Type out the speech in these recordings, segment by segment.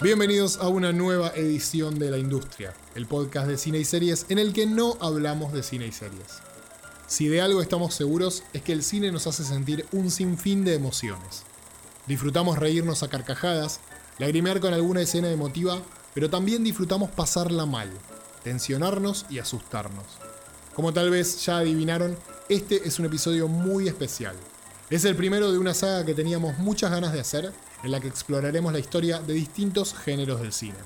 Bienvenidos a una nueva edición de La Industria, el podcast de cine y series en el que no hablamos de cine y series. Si de algo estamos seguros es que el cine nos hace sentir un sinfín de emociones. Disfrutamos reírnos a carcajadas, lagrimear con alguna escena emotiva, pero también disfrutamos pasarla mal, tensionarnos y asustarnos. Como tal vez ya adivinaron, este es un episodio muy especial. Es el primero de una saga que teníamos muchas ganas de hacer, en la que exploraremos la historia de distintos géneros del cine.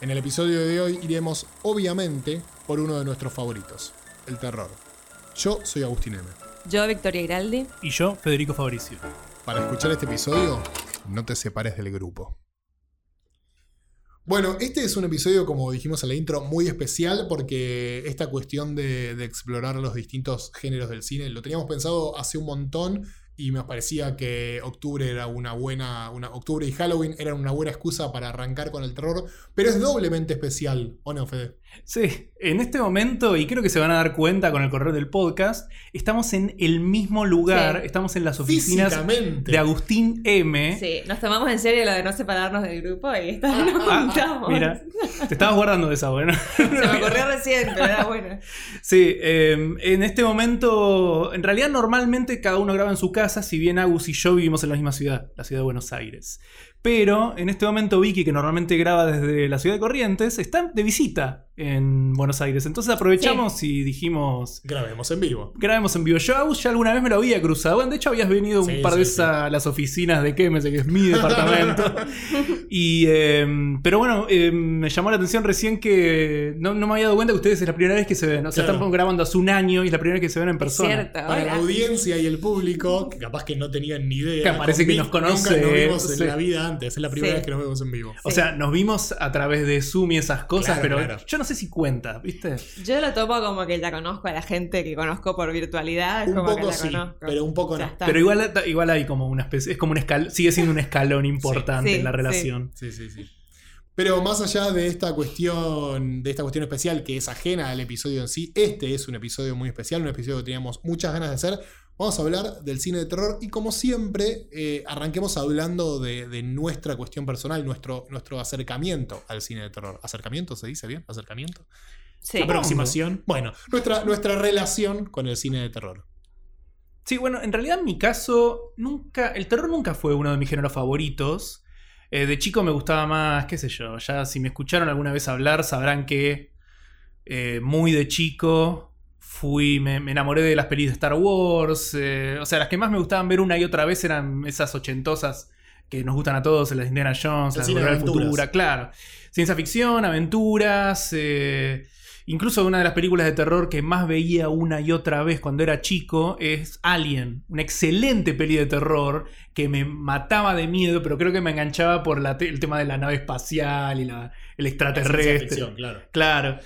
En el episodio de hoy iremos, obviamente, por uno de nuestros favoritos, el terror. Yo soy Agustín M. Yo, Victoria Giraldi. Y yo, Federico Fabricio. Para escuchar este episodio, no te separes del grupo. Bueno, este es un episodio, como dijimos en la intro, muy especial porque esta cuestión de, de, explorar los distintos géneros del cine lo teníamos pensado hace un montón y me parecía que octubre era una buena. Una, octubre y Halloween eran una buena excusa para arrancar con el terror, pero es doblemente especial, ¿o Fede? Sí, en este momento, y creo que se van a dar cuenta con el correo del podcast, estamos en el mismo lugar, sí. estamos en las oficinas de Agustín M. Sí, nos tomamos en serio lo de no separarnos del grupo y esta vez nos juntamos. Ah, mira, te estabas guardando de esa, bueno. Se me ocurrió recién, pero era bueno. Sí, eh, en este momento, en realidad normalmente cada uno graba en su casa, si bien Agus y yo vivimos en la misma ciudad, la ciudad de Buenos Aires. Pero en este momento Vicky, que normalmente graba desde la ciudad de Corrientes, está de visita en Buenos Aires. Entonces aprovechamos sí. y dijimos... Grabemos en vivo. Grabemos en vivo. Yo ya alguna vez me lo había cruzado. Bueno, de hecho habías venido sí, un par de veces sí, a las oficinas de Kemes, que es mi departamento. y, eh, pero bueno, eh, me llamó la atención recién que no, no, me había dado cuenta que ustedes es la primera vez que se ven. O sea, claro. están grabando hace un año y es la primera vez que se ven en persona. Cierto, Para la audiencia y el público, que capaz que no tenían ni idea. Que parece que nos conoce. Nunca nos vimos en la vida antes. Es la primera vez que nos vemos en vivo. O sea, nos vimos a través de Zoom y esas cosas, claro, pero claro. yo no sé si cuenta, ¿viste? Yo lo topo como que ya conozco a la gente que conozco por virtualidad. Es un como poco que la sí, conozco. pero un poco no. Pero igual, igual hay como una especie, es como un escalón, sigue siendo un escalón importante Sí, en la sí. relación. Sí, sí, sí. Pero más allá de esta cuestión, de esta cuestión especial que es ajena al episodio en sí, este es un episodio muy especial, un episodio que teníamos muchas ganas de hacer. Vamos a hablar del cine de terror y como siempre, eh, arranquemos hablando de, de, nuestra cuestión personal, nuestro, nuestro acercamiento al cine de terror. ¿Acercamiento se dice bien? ¿Acercamiento? Sí. Aproximación. Bueno, nuestra, nuestra relación con el cine de terror. Sí, bueno, en realidad en mi caso, nunca. El terror nunca fue uno de mis géneros favoritos. Eh, de chico me gustaba más, qué sé yo. Ya si me escucharon alguna vez hablar, sabrán que eh, muy de chico fui. Me, me, enamoré de las pelis de Star Wars. Eh, o sea, las que más me gustaban ver una y otra vez eran esas ochentosas que nos gustan a todos, las de Indiana Jones, las de Real Futura, claro. Ciencia ficción, aventuras. Eh, Incluso una de las películas de terror que más veía una y otra vez cuando era chico es Alien, una excelente peli de terror que me mataba de miedo, pero creo que me enganchaba por la el tema de la nave espacial y la, el extraterrestre. Ficción, claro. claro.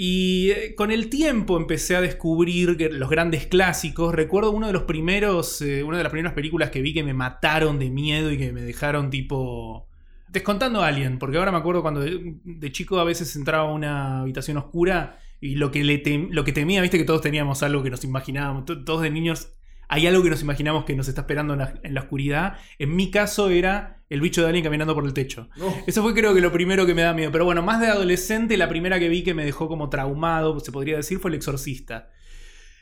Y eh, con el tiempo empecé a descubrir los grandes clásicos. Recuerdo uno de los primeros, eh, una de las primeras películas que vi que me mataron de miedo y que me dejaron tipo Descontando a Alien, porque ahora me acuerdo cuando de, de, chico a veces entraba a una habitación oscura y lo que, le lo que temía, viste que todos teníamos algo que nos imaginábamos, todos de niños hay algo que nos imaginamos que nos está esperando en la, en la, oscuridad. En mi caso era el bicho de Alien caminando por el techo. Oh. Eso fue creo que lo primero que me da miedo. Pero bueno, más de adolescente, la primera que vi que me dejó como traumado, se podría decir, fue El Exorcista.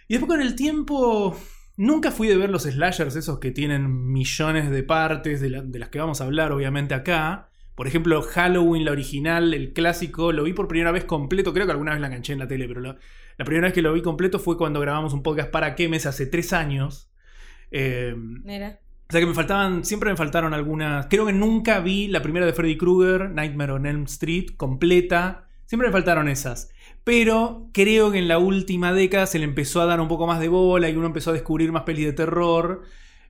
Y después con el tiempo Nunca fui de ver los slashers esos que tienen millones de partes, de, la, de, las que vamos a hablar obviamente acá. Por ejemplo, Halloween, la original, el clásico, lo vi por primera vez completo, creo que alguna vez la enganché en la tele, pero lo, la primera vez que lo vi completo fue cuando grabamos un podcast para Kemes hace tres años. Eh, Mira. O sea que me faltaban, siempre me faltaron algunas. Creo que nunca vi la primera de Freddy Krueger, Nightmare on Elm Street, completa. Siempre me faltaron esas. Pero creo que en la última década se le empezó a dar un poco más de bola y uno empezó a descubrir más pelis de terror.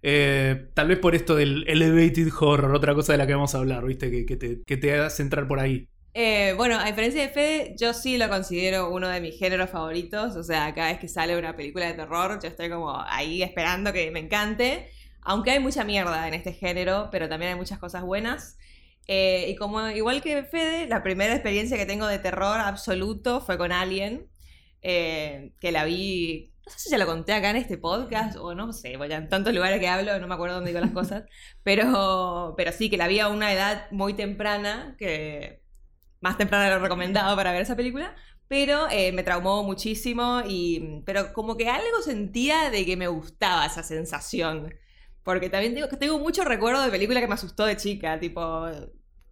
Eh, tal vez por esto del elevated horror, otra cosa de la que vamos a hablar, ¿viste? Que, que, te, que te, hace entrar por ahí. Eh, bueno, a diferencia de Fede, yo sí lo considero uno de mis géneros favoritos. O sea, cada vez que sale una película de terror, yo estoy como ahí esperando que me encante. Aunque hay mucha mierda en este género, pero también hay muchas cosas buenas. Eh, y como igual que Fede, la primera experiencia que tengo de terror absoluto fue con Alien, eh, que la vi no sé si ya lo conté acá en este podcast o no sé, voy en tantos lugares que hablo, no me acuerdo dónde digo las cosas, pero, pero sí, que la vi a una edad muy temprana, que más temprana lo recomendado para ver esa película, pero eh, me traumó muchísimo y pero como que algo sentía de que me gustaba esa sensación. Porque también que tengo mucho recuerdo de película que me asustó de chica, tipo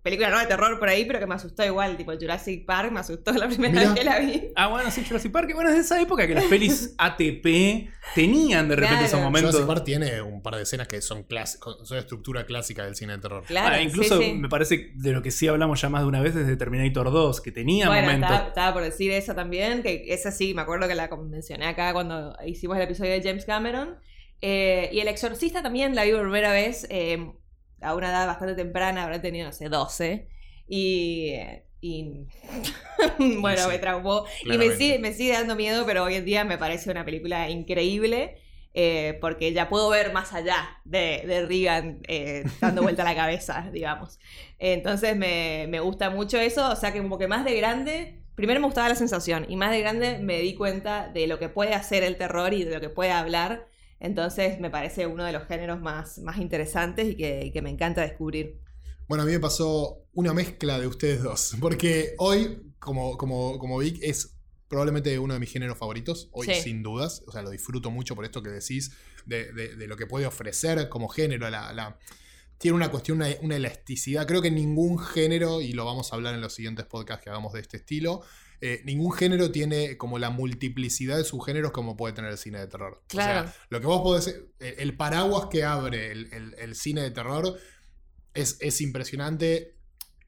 película no de terror por ahí, pero que me asustó igual, tipo Jurassic Park me asustó la primera Mirá. vez que la vi. Ah, bueno, sí, Jurassic Park. Bueno, es de esa época que las pelis ATP tenían de repente Claro. esos momentos. Jurassic Park tiene un par de escenas que son son estructura clásica del cine de terror. Claro, Ah, incluso sí, sí. me parece de lo que sí hablamos ya más de una vez desde Terminator 2, que tenía Bueno, momentos. estaba, estaba por decir esa también, que esa sí, me acuerdo que la mencioné acá cuando hicimos el episodio de James Cameron. Eh, y El Exorcista también la vi por primera vez eh, a una edad bastante temprana, habrá tenido, no sé, 12. Y, y bueno, Sí, me traumó. Y me sigue, me sigue dando miedo, pero hoy en día me parece una película increíble. eh, porque ya puedo ver más allá de, de Regan eh, dando vuelta a la cabeza, digamos. Entonces me, me gusta mucho eso, o sea que como que más de grande, primero me gustaba la sensación y más de grande me di cuenta de lo que puede hacer el terror y de lo que puede hablar. Entonces me parece uno de los géneros más, más interesantes y que, que me encanta descubrir. Bueno, a mí me pasó una mezcla de ustedes dos. Porque hoy, como, como, como Vic, es probablemente uno de mis géneros favoritos. Hoy, Sí. sin dudas. O sea, lo disfruto mucho por esto que decís, de, de- de lo que puede ofrecer como género. La, la- tiene una cuestión, una, una elasticidad. Creo que ningún género, y lo vamos a hablar en los siguientes podcasts que hagamos de este estilo, eh, ningún género tiene como la multiplicidad de subgéneros como puede tener el cine de terror. O sea, Claro. lo que vos podés. El, el paraguas que abre el, el- el cine de terror es, es impresionante.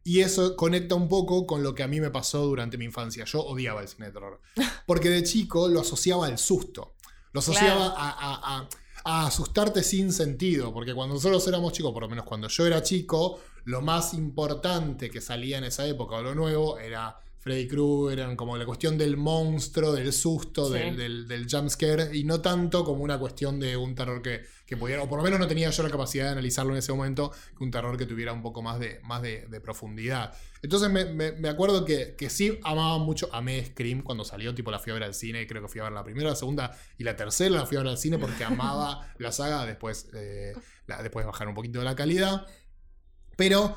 Y eso conecta un poco con lo que a mí me pasó durante mi infancia. Yo odiaba el cine de terror. Porque de chico lo asociaba al susto. Lo asociaba Claro. a, a- a- a asustarte sin sentido. Porque cuando nosotros éramos chicos, por lo menos cuando yo era chico, lo más importante que salía en esa época o lo nuevo era Freddy Krueger, eran como la cuestión del monstruo, del susto, Sí. del, del, del jumpscare, y no tanto como una cuestión de un terror que, que pudiera, o por lo menos no tenía yo la capacidad de analizarlo en ese momento, que un terror que tuviera un poco más de, más de, de profundidad. Entonces me, me- me acuerdo que, que sí amaba mucho, amé Scream cuando salió, tipo la fui a ver al cine, creo que fui a ver la primera, la segunda y la tercera la fui a ver al cine porque amaba la saga, después, eh, la- después bajar un poquito la calidad. Pero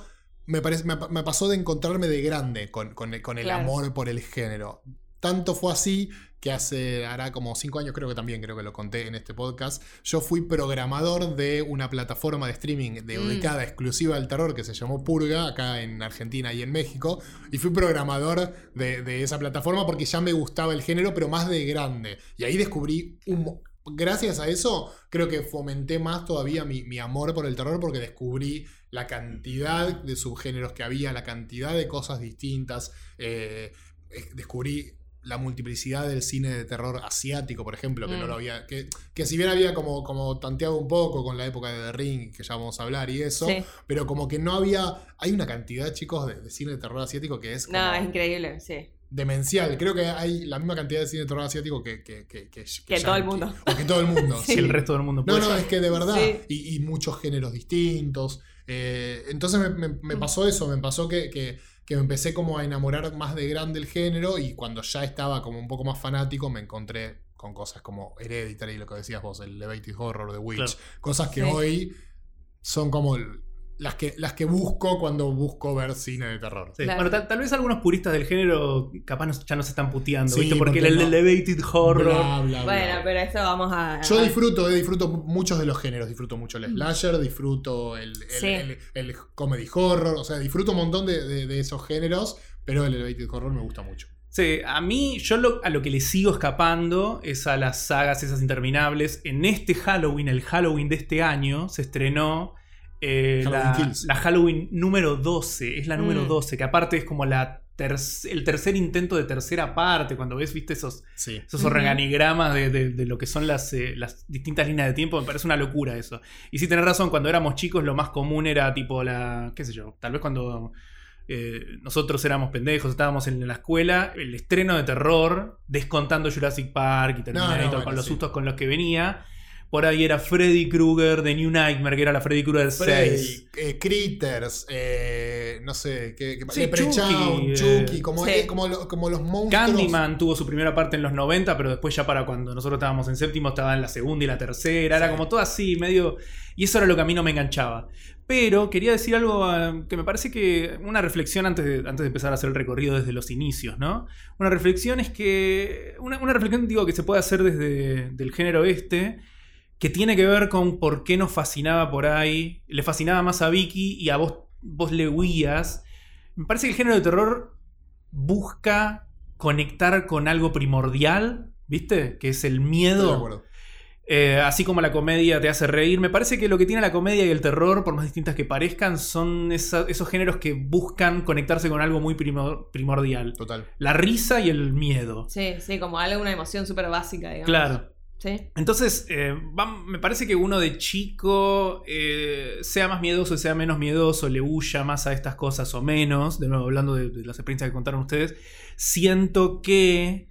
me, parece, me, me pasó de encontrarme de grande con, con el- con el Claro. amor por el género. Tanto fue así que hace, hará como cinco años, creo que también, creo que lo conté en este podcast, yo fui programador de una plataforma de streaming Mm. dedicada exclusiva al terror que se llamó Purga, acá en Argentina y en México, y fui programador de, de esa plataforma porque ya me gustaba el género, pero más de grande. Y ahí descubrí un... Gracias a eso, creo que fomenté más todavía mi, mi amor por el terror porque descubrí la cantidad de subgéneros que había, la cantidad de cosas distintas. eh, eh, descubrí la multiplicidad del cine de terror asiático, por ejemplo, que no Mm. lo había. Que, que si bien había como, como tanteado un poco con la época de The Ring, que ya vamos a hablar y eso, Sí. pero como que no había. Hay una cantidad, chicos, de, de cine de terror asiático que es. como No, es increíble, sí. demencial. Creo que hay la misma cantidad de cine de terror asiático que. Que, que, que- Que todo el mundo. O que todo el mundo. Sí. Que el resto del mundo No, puede no, es que de verdad. Sí. Y, y muchos géneros distintos. Eh, entonces me, me- me Mm. pasó eso, me pasó que, que- que me empecé como a enamorar más de grande el género y cuando ya estaba como un poco más fanático me encontré con cosas como Hereditary, lo que decías vos, el Elevated Horror, The Witch. Claro. Cosas que Sí. hoy son como el- las que, las que busco cuando busco ver cine de terror. Sí. Claro. Bueno, tal, tal vez algunos puristas del género capaz no- ya nos están puteando, Sí, ¿viste? Porque, porque el no. elevated horror. Bla, bla, bla. Bueno, pero eso vamos a. Yo disfruto, eh, disfruto muchos de los géneros. Disfruto mucho el slasher, disfruto el, el, Sí. el- el comedy horror. O sea, disfruto un montón de, de- de esos géneros, pero el elevated horror me gusta mucho. Sí, a mí, yo lo- a lo que le sigo escapando es a las sagas esas interminables. En este Halloween, el Halloween de este año, se estrenó eh, Halloween la, Halloween número 12. Es la número Mm. 12, que aparte es como la ter- el tercer intento de tercera parte. Cuando ves, viste, esos, Sí. esos organigramas de, de- de lo que son las, eh, las distintas líneas de tiempo, me parece una locura eso. Y sí, tenés razón, cuando éramos chicos lo más común era tipo la, qué sé yo, tal vez cuando eh, nosotros éramos pendejos, estábamos en la escuela, el estreno de terror, descontando Jurassic Park y Terminator No, no, bueno, con los sí. sustos con los que venía. Por ahí era Freddy Krueger de New Nightmare, que era la Freddy Krueger 6. Freddy, eh, Critters, eh, no sé, que, que- Sí, Chucky, Chucky, eh, como, Sí. eh, como, lo- como los monstruos. Candyman tuvo su primera parte en los 90, pero después ya para cuando nosotros estábamos en séptimo estaba en la segunda y la tercera. Era como todo así, medio... Y eso era lo que a mí no me enganchaba. Pero quería decir algo que me parece que... Una reflexión antes de, antes de empezar a hacer el recorrido desde los inicios, ¿no? Una reflexión es que... Una, una reflexión, digo, que se puede hacer desde del género este, que tiene que ver con por qué nos fascinaba por ahí. Le fascinaba más a Vicky y a vos, vos le huías. Me parece que el género de terror busca conectar con algo primordial, ¿viste? Que es el Estoy de miedo. acuerdo. Eh, así como la comedia te hace reír. Me parece que lo que tiene la comedia y el terror, por más distintas que parezcan, son esa- esos géneros que buscan conectarse con algo muy primo- primordial. Total. La risa y el miedo. Sí, sí, como algo, una emoción súper básica, digamos. Claro. Sí. Entonces, eh, va- me parece que uno de chico, eh, sea más miedoso, sea menos miedoso, le huya más a estas cosas o menos, de nuevo hablando de, de las experiencias que contaron ustedes, siento que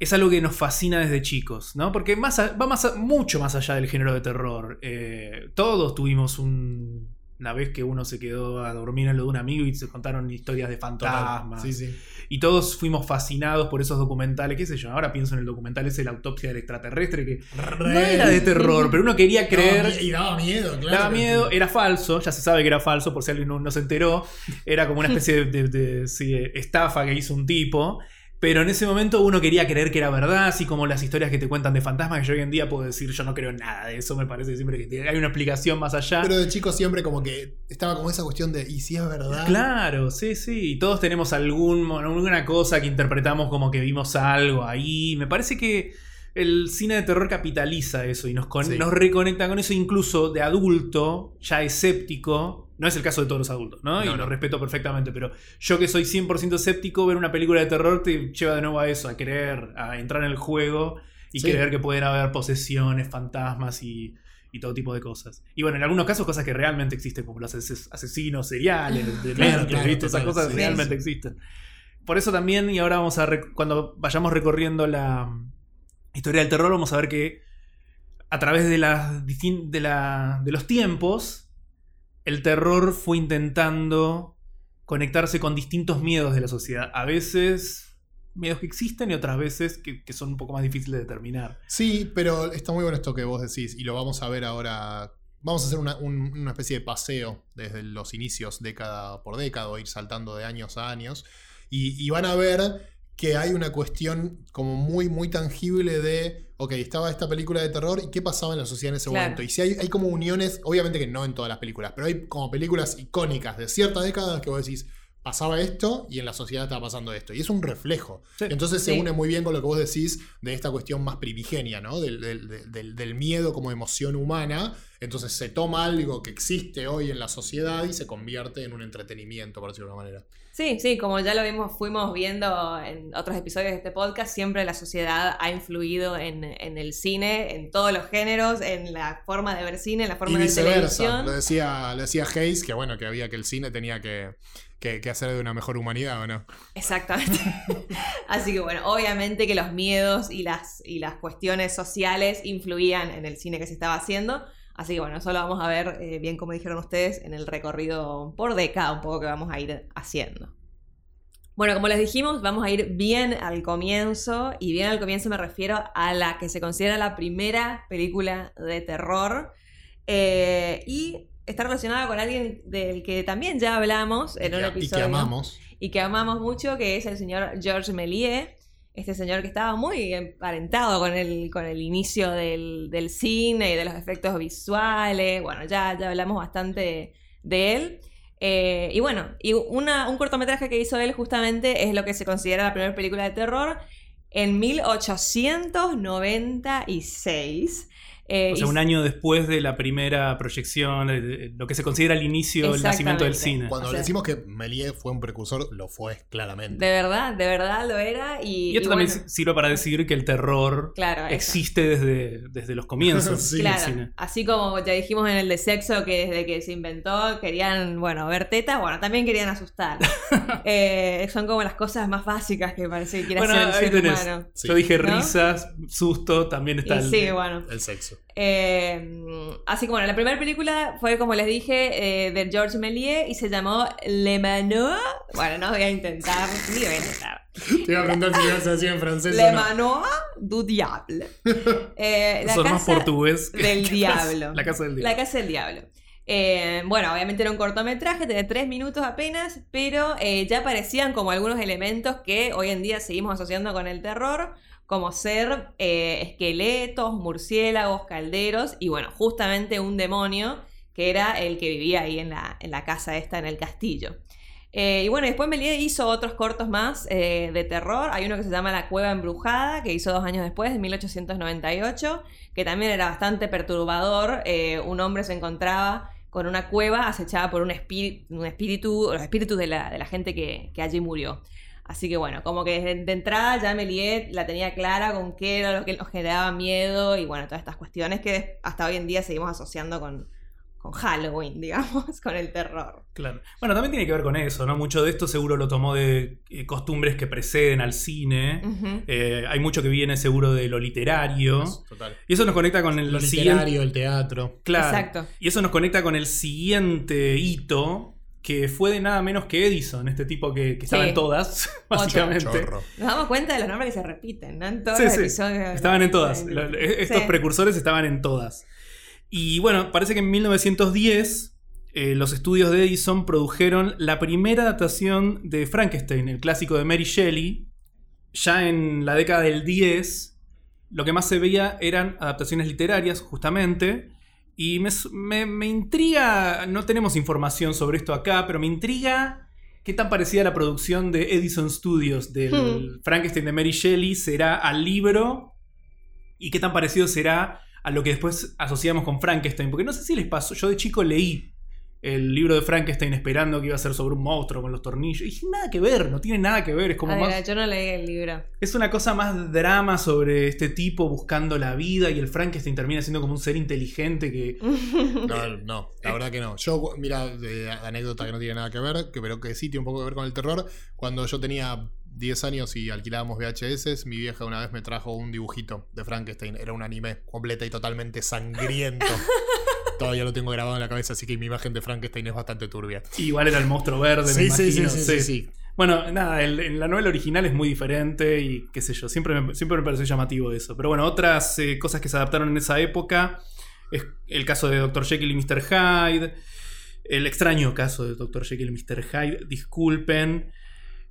es algo que nos fascina desde chicos, ¿no? Porque más a- va más a- mucho más allá del género de terror. Eh, todos tuvimos un- una vez que uno se quedó a dormir en lo de un amigo y se contaron historias de fantasmas. Sí, sí. Y todos fuimos fascinados por esos documentales, qué sé yo. Ahora pienso en el documental ese, La autopsia del extraterrestre, que no era de terror, pero uno quería creer. Y daba miedo, claro. Daba miedo, era falso, ya se sabe que era falso, por si alguien no, no se enteró. Era como una especie de, de- de- sí, de estafa que hizo un tipo. Pero en ese momento uno quería creer que era verdad, así como las historias que te cuentan de fantasmas, que yo hoy en día puedo decir, yo no creo nada de eso, me parece siempre que hay una explicación más allá. Pero de chico siempre como que estaba como esa cuestión de, ¿y si es verdad? Claro, sí, sí. Y todos tenemos algún, alguna cosa que interpretamos como que vimos algo ahí. Me parece que el cine de terror capitaliza eso y nos, con- Sí. nos reconecta con eso, incluso de adulto, ya escéptico. No es el caso de todos los adultos, ¿no? y lo respeto perfectamente, pero yo que soy 100% escéptico, ver una película de terror te lleva de nuevo a eso, a creer, a entrar en el juego y Sí. creer que pueden haber posesiones, fantasmas y, y todo tipo de cosas. Y bueno, en algunos casos cosas que realmente existen, como los ases- asesinos seriales, de Claro, ¿viste? Esas cosas sí, realmente existen. Por eso también, y ahora vamos a, cuando vayamos recorriendo la mm, historia del terror, vamos a ver que a través de, las de, la- de los tiempos, el terror fue intentando conectarse con distintos miedos de la sociedad. A veces miedos que existen y otras veces que, son un poco más difíciles de determinar. Sí, pero está muy bueno esto que vos decís y lo vamos a ver ahora. Vamos a hacer una, un- especie de paseo desde los inicios, década por década, o ir saltando de años a años. Y van a ver que hay una cuestión como muy, muy tangible de, ok, estaba esta película de terror y qué pasaba en la sociedad en ese Claro. momento. Y si hay, hay como uniones, obviamente que no en todas las películas, pero hay como películas icónicas de ciertas décadas que vos decís, pasaba esto y en la sociedad estaba pasando esto. Y es un reflejo. Sí. Entonces se Sí. une muy bien con lo que vos decís de esta cuestión más primigenia, ¿no? Del, del- del- del- del miedo como emoción humana. Entonces se toma algo que existe hoy en la sociedad y se convierte en un entretenimiento, por decirlo de una manera. Sí, sí, como ya lo vimos, fuimos viendo en otros episodios de este podcast, siempre la sociedad ha influido en, en el cine, en todos los géneros, en la forma de ver cine, en la forma y de ver viceversa. televisión. Lo decía, lo decía Hayes, que bueno, que había que el cine tenía que, que- que hacer de una mejor humanidad, ¿o no? Exactamente. Así que bueno, obviamente que los miedos y las, y las cuestiones sociales influían en el cine que se estaba haciendo. Así que bueno, eso lo vamos a ver eh, bien como dijeron ustedes en el recorrido por década, un poco que vamos a ir haciendo. Bueno, como les dijimos, vamos a ir bien al comienzo, y bien al comienzo me refiero a la que se considera la primera película de terror, eh, y está relacionada con alguien del que también ya hablamos en y, un que, y episodio que amamos. y que amamos mucho, que es el señor Georges Méliès, este señor que estaba muy emparentado con el, con el inicio del, del cine y de los efectos visuales. Bueno, ya, ya hablamos bastante de él. Eh, y bueno, y una- un cortometraje que hizo él justamente es lo que se considera la primera película de terror en 1896. Eh, O sea, un año después de la primera proyección, de- de- lo que se considera el inicio, el nacimiento del cine. Cuando O sea- decimos que Méliès fue un precursor, lo fue, claramente. de verdad, de verdad lo era. Y, Y esto y también bueno, sirve para decir que el terror claro, existe desde, desde los comienzos Sí. del Claro, cine. así como ya dijimos en el de sexo que desde que se inventó querían, bueno, ver tetas, bueno, también querían asustar. Eh, son como las cosas más básicas que parece que quiere Bueno, hacer el ahí ser tenés. humano. Sí. Yo dije ¿No? risas, susto, también está Y el, sí, bueno. El sexo. Eh, así que bueno, la primera película fue, como les dije, eh, de Georges Méliès y se llamó Le Manoir. Bueno, no voy a intentar, ni voy a intentar. Te iba a preguntar si ibas a decir en francés. Le no. Manoir du Diable. Eh, la Son más casa portugués. del diablo. La casa del diablo. La Casa del Diablo. Eh, bueno, obviamente era un cortometraje de tres minutos apenas, pero eh, ya aparecían como algunos elementos que hoy en día seguimos asociando con el terror, como ser eh, esqueletos, murciélagos, calderos y bueno, justamente un demonio que era el que vivía ahí en la, en la casa esta, en el castillo. Eh, y bueno, después Méliès hizo otros cortos más eh, de terror. Hay uno que se llama La Cueva Embrujada, que hizo dos años después, de 1898, que también era bastante perturbador. Un hombre se encontraba con una cueva acechada por un, espí- un espíritu, los espíritus de la, de la gente que, que allí murió. Así que bueno, como que de, de entrada ya Méliès la tenía clara con qué era lo que nos generaba miedo y bueno, todas estas cuestiones que hasta hoy en día seguimos asociando con, con Halloween, digamos, con el terror. Claro. Bueno, también tiene que ver con eso, ¿no? Mucho de esto seguro lo tomó de eh, costumbres que preceden al cine. Eh, hay mucho que viene seguro de lo literario. Total. Y eso nos conecta con el Lo siguiente. literario, el teatro. Claro. Exacto. Y eso nos conecta con el siguiente hito, que fue de nada menos que Edison, este tipo que, que estaba Sí. en todas, básicamente. Chorro. Nos damos cuenta de los nombres que se repiten, ¿no? En todos Sí, los sí. episodios. Estaban en todas. Lo- Estos Sí. precursores estaban en todas. Y bueno, parece que en 1910 eh, los estudios de Edison produjeron la primera adaptación de Frankenstein, el clásico de Mary Shelley. Ya en la década del 10, lo que más se veía eran adaptaciones literarias, justamente. Y me, me- me intriga, no tenemos información sobre esto acá, pero me intriga qué tan parecida la producción de Edison Studios del Hmm. Frankenstein de Mary Shelley será al libro y qué tan parecido será a lo que después asociamos con Frankenstein. Porque no sé si les pasó, yo de chico leí el libro de Frankenstein esperando que iba a ser sobre un monstruo con los tornillos. Y dije, nada que ver, no tiene nada que ver, es como Ay, más... Yo no leí el libro. Es una cosa más drama sobre este tipo buscando la vida y el Frankenstein termina siendo como un ser inteligente que... No, no, la verdad que no. Yo, mira, anécdota que no tiene nada que ver, que pero que sí tiene un poco que ver con el terror. Cuando yo tenía 10 años y alquilábamos VHS, mi vieja una vez me trajo un dibujito de Frankenstein. Era un anime completa y totalmente sangriento. Todavía lo tengo grabado en la cabeza, así que mi imagen de Frankenstein es bastante turbia. Igual era el monstruo verde, me Sí, sí, sí, sí, sí, sí. Bueno, nada, el- en la novela original es muy diferente y qué sé yo, siempre me, siempre me pareció llamativo eso. Pero bueno, otras eh, cosas que se adaptaron en esa época es el caso de Dr. Jekyll y Mr. Hyde, el extraño caso de Dr. Jekyll y Mr. Hyde, disculpen.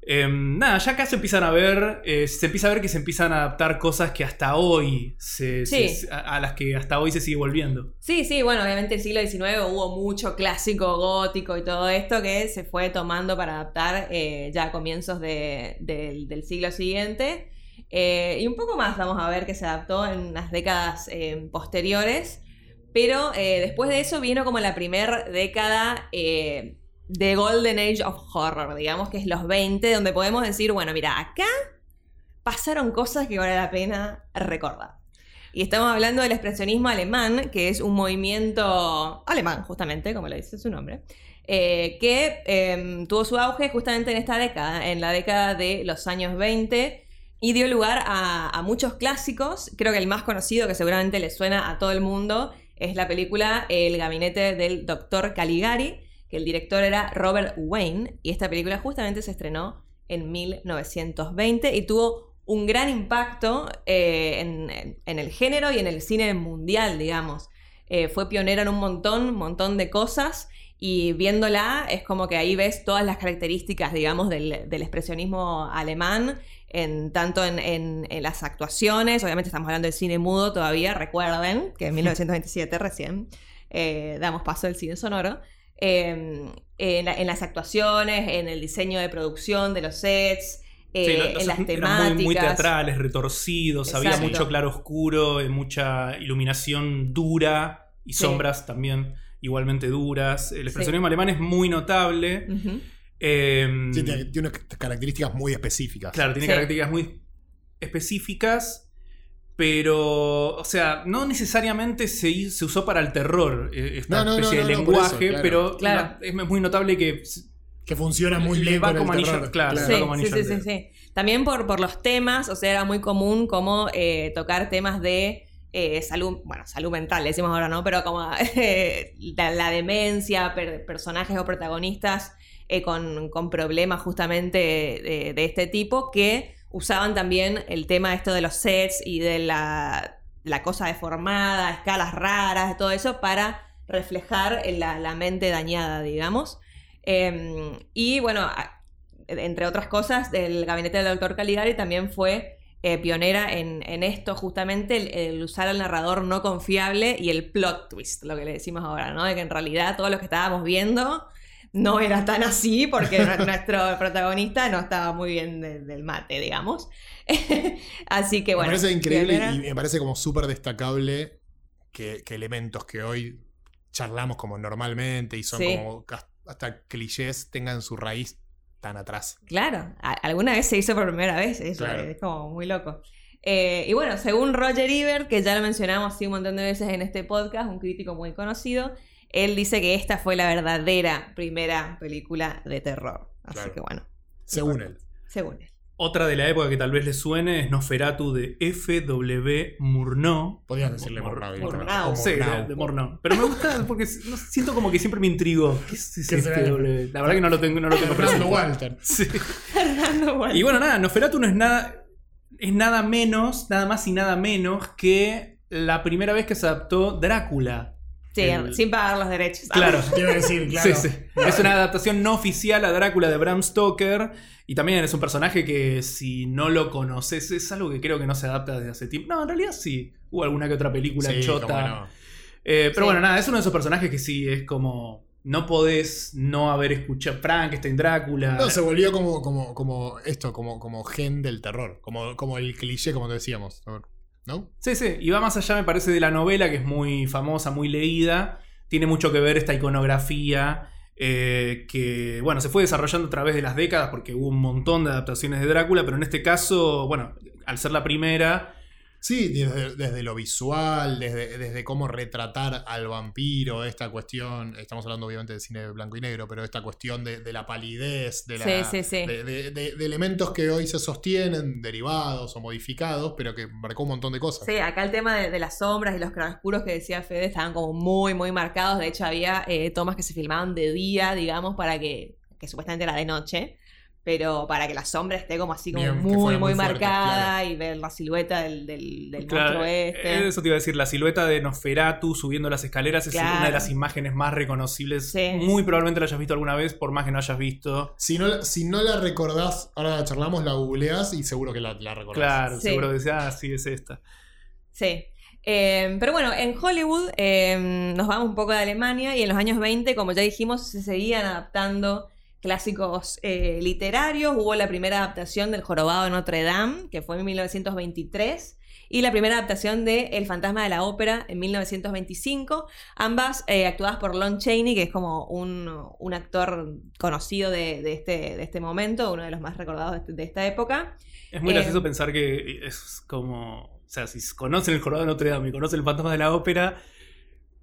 Em, nada, ya acá se empiezan a ver, eh, se empieza a ver que se empiezan a adaptar cosas que hasta hoy, se, Sí. se- a, a las que hasta hoy se sigue volviendo. Sí, sí, bueno, obviamente el siglo XIX hubo mucho clásico gótico y todo esto que se fue tomando para adaptar eh, ya a comienzos de- del, del siglo siguiente. Eh, y un poco más vamos a ver que se adaptó en las décadas posteriores. Pero después de eso vino como la primera década de Golden Age of Horror, digamos que es los 20, donde podemos decir, bueno, mira, acá pasaron cosas que vale la pena recordar. Y estamos hablando del expresionismo alemán, que es un movimiento alemán, justamente, como lo dice su nombre, eh, que eh, tuvo su auge justamente en esta década, en la década de los años 20, y dio lugar a, a muchos clásicos. Creo que el más conocido, que seguramente le suena a todo el mundo, es la película El gabinete del doctor Caligari, que el director era Robert Wayne, y esta película justamente se estrenó en 1920 y tuvo un gran impacto eh, en, el género y en el cine mundial, digamos. Eh, fue pionera en un montón, montón de cosas y viéndola es como que ahí ves todas las características, digamos, del, expresionismo alemán, en, tanto en las actuaciones, obviamente estamos hablando del cine mudo todavía, recuerden que en 1927 recién eh, damos paso al cine sonoro. Eh, en, la- en las actuaciones, en el diseño de producción de los sets, eh, Sí, los- los en las temáticas. Muy, muy teatrales, retorcidos, había mucho claro oscuro, eh, mucha iluminación dura y Sí. sombras también igualmente duras. El expresionismo alemán es muy notable. Eh, Sí, tiene, tiene unas características muy específicas. Claro, tiene Sí. características muy específicas, pero, o sea, no necesariamente se, se usó para el terror eh, esta No, no, especie no, de lenguaje, eso, claro. pero Claro. es muy notable que Que funciona muy Le bien va con como el terror. claro, Sí, va como sí, anillo sí, sí, sí. También por, por los temas, o sea, era muy común como eh, tocar temas de eh, salud, bueno, salud mental, le decimos ahora, ¿no? Pero como eh, la, la demencia, per- personajes o protagonistas eh, con, con problemas justamente de, de este tipo que usaban también el tema esto de los sets y de la, la cosa deformada, escalas raras, todo eso para reflejar en la, la mente dañada, digamos. Eh, y bueno, entre otras cosas, el gabinete del doctor Caligari también fue eh, pionera en, en esto, justamente, el, usar el narrador no confiable y el plot twist, lo que le decimos ahora, ¿no? De que en realidad todo lo que estábamos viendo no era tan así porque nu- nuestro protagonista no estaba muy bien de- del mate, digamos. así que bueno. me parece increíble y me parece como súper destacable que, que elementos que hoy charlamos como normalmente y son Sí. como hasta clichés tengan su raíz tan atrás. Claro, alguna vez se hizo por primera vez, eso Claro. es como muy loco. Eh, y bueno, según Roger Ebert, que ya lo mencionamos así un montón de veces en este podcast, un crítico muy conocido, él dice que esta fue la verdadera primera película de terror. Así Claro. que bueno, Según él. según él. Otra de la época que tal vez le suene es Nosferatu de F.W. Murnau. Podías decirle Murnau. Murnau. Sí, de, Murnau. de Murnau. Pero me gusta porque siento como que siempre me intrigó. ¿Qué es ese ¿Qué será? FW? La verdad que no lo tengo, no lo tengo Fernando. Walter. Sí. Fernando Walter. Y bueno, nada, Nosferatu no es nada. Es nada menos, nada más y nada menos que la primera vez que se adaptó Drácula. Sí, el- sin pagar los derechos. Claro. Te iba a decir, claro. Sí, sí. Es una adaptación no oficial a Drácula de Bram Stoker. Y también es un personaje que si no lo conoces, es algo que creo que no se adapta desde hace tiempo. No, en realidad sí. Hubo alguna que otra película Sí, chota. cómo no. Eh, pero Sí. bueno, nada, es uno de esos personajes que sí, es como. No podés no haber escuchado Frankenstein, Drácula. No, se volvió como, como, como esto, como, como gen del terror. Como, como el cliché, como te decíamos. Sí, sí, y va más allá, me parece, de la novela, que es muy famosa, muy leída. Tiene mucho que ver esta iconografía eh, que, bueno, se fue desarrollando a través de las décadas porque hubo un montón de adaptaciones de Drácula, pero en este caso, bueno, al ser la primera, Sí, desde, desde lo visual, desde, desde cómo retratar al vampiro, esta cuestión, estamos hablando obviamente de cine blanco y negro, pero esta cuestión de, de la palidez, de, la, Sí, sí, sí. De, elementos que hoy se sostienen, derivados o modificados, pero que marcó un montón de cosas. Sí, acá el tema de, de las sombras y los claroscuros que decía Fede estaban como muy, muy marcados. De hecho, había eh, tomas que se filmaban de día, digamos, para que, que supuestamente era de noche, pero para que la sombra esté como así como Bien, muy, muy, muy fuerte, marcada y ver la silueta del, del, del monstruo este. eh, eso te iba a decir, la silueta de Nosferatu subiendo las escaleras es Claro. una de las imágenes más reconocibles. Sí. Muy probablemente la hayas visto alguna vez, por más que no hayas visto. Si no, si no la recordás, ahora la charlamos, la googleás y seguro que la, la recordás. Claro, Sí. seguro que decía, ah, sí, es esta. Sí. Eh, pero bueno, en Hollywood eh, nos vamos un poco de Alemania y en los años 20, como ya dijimos, se seguían adaptando clásicos eh, literarios. Hubo la primera adaptación del Jorobado de Notre Dame, que fue en 1923, y la primera adaptación de El fantasma de la ópera en 1925, ambas eh, actuadas por Lon Chaney, que es como un, un actor conocido de, de este, de este momento, uno de los más recordados de, de esta época. Es muy Eh, gracioso pensar que es como. O sea, si conocen el Jorobado de Notre Dame y conocen el fantasma de la ópera,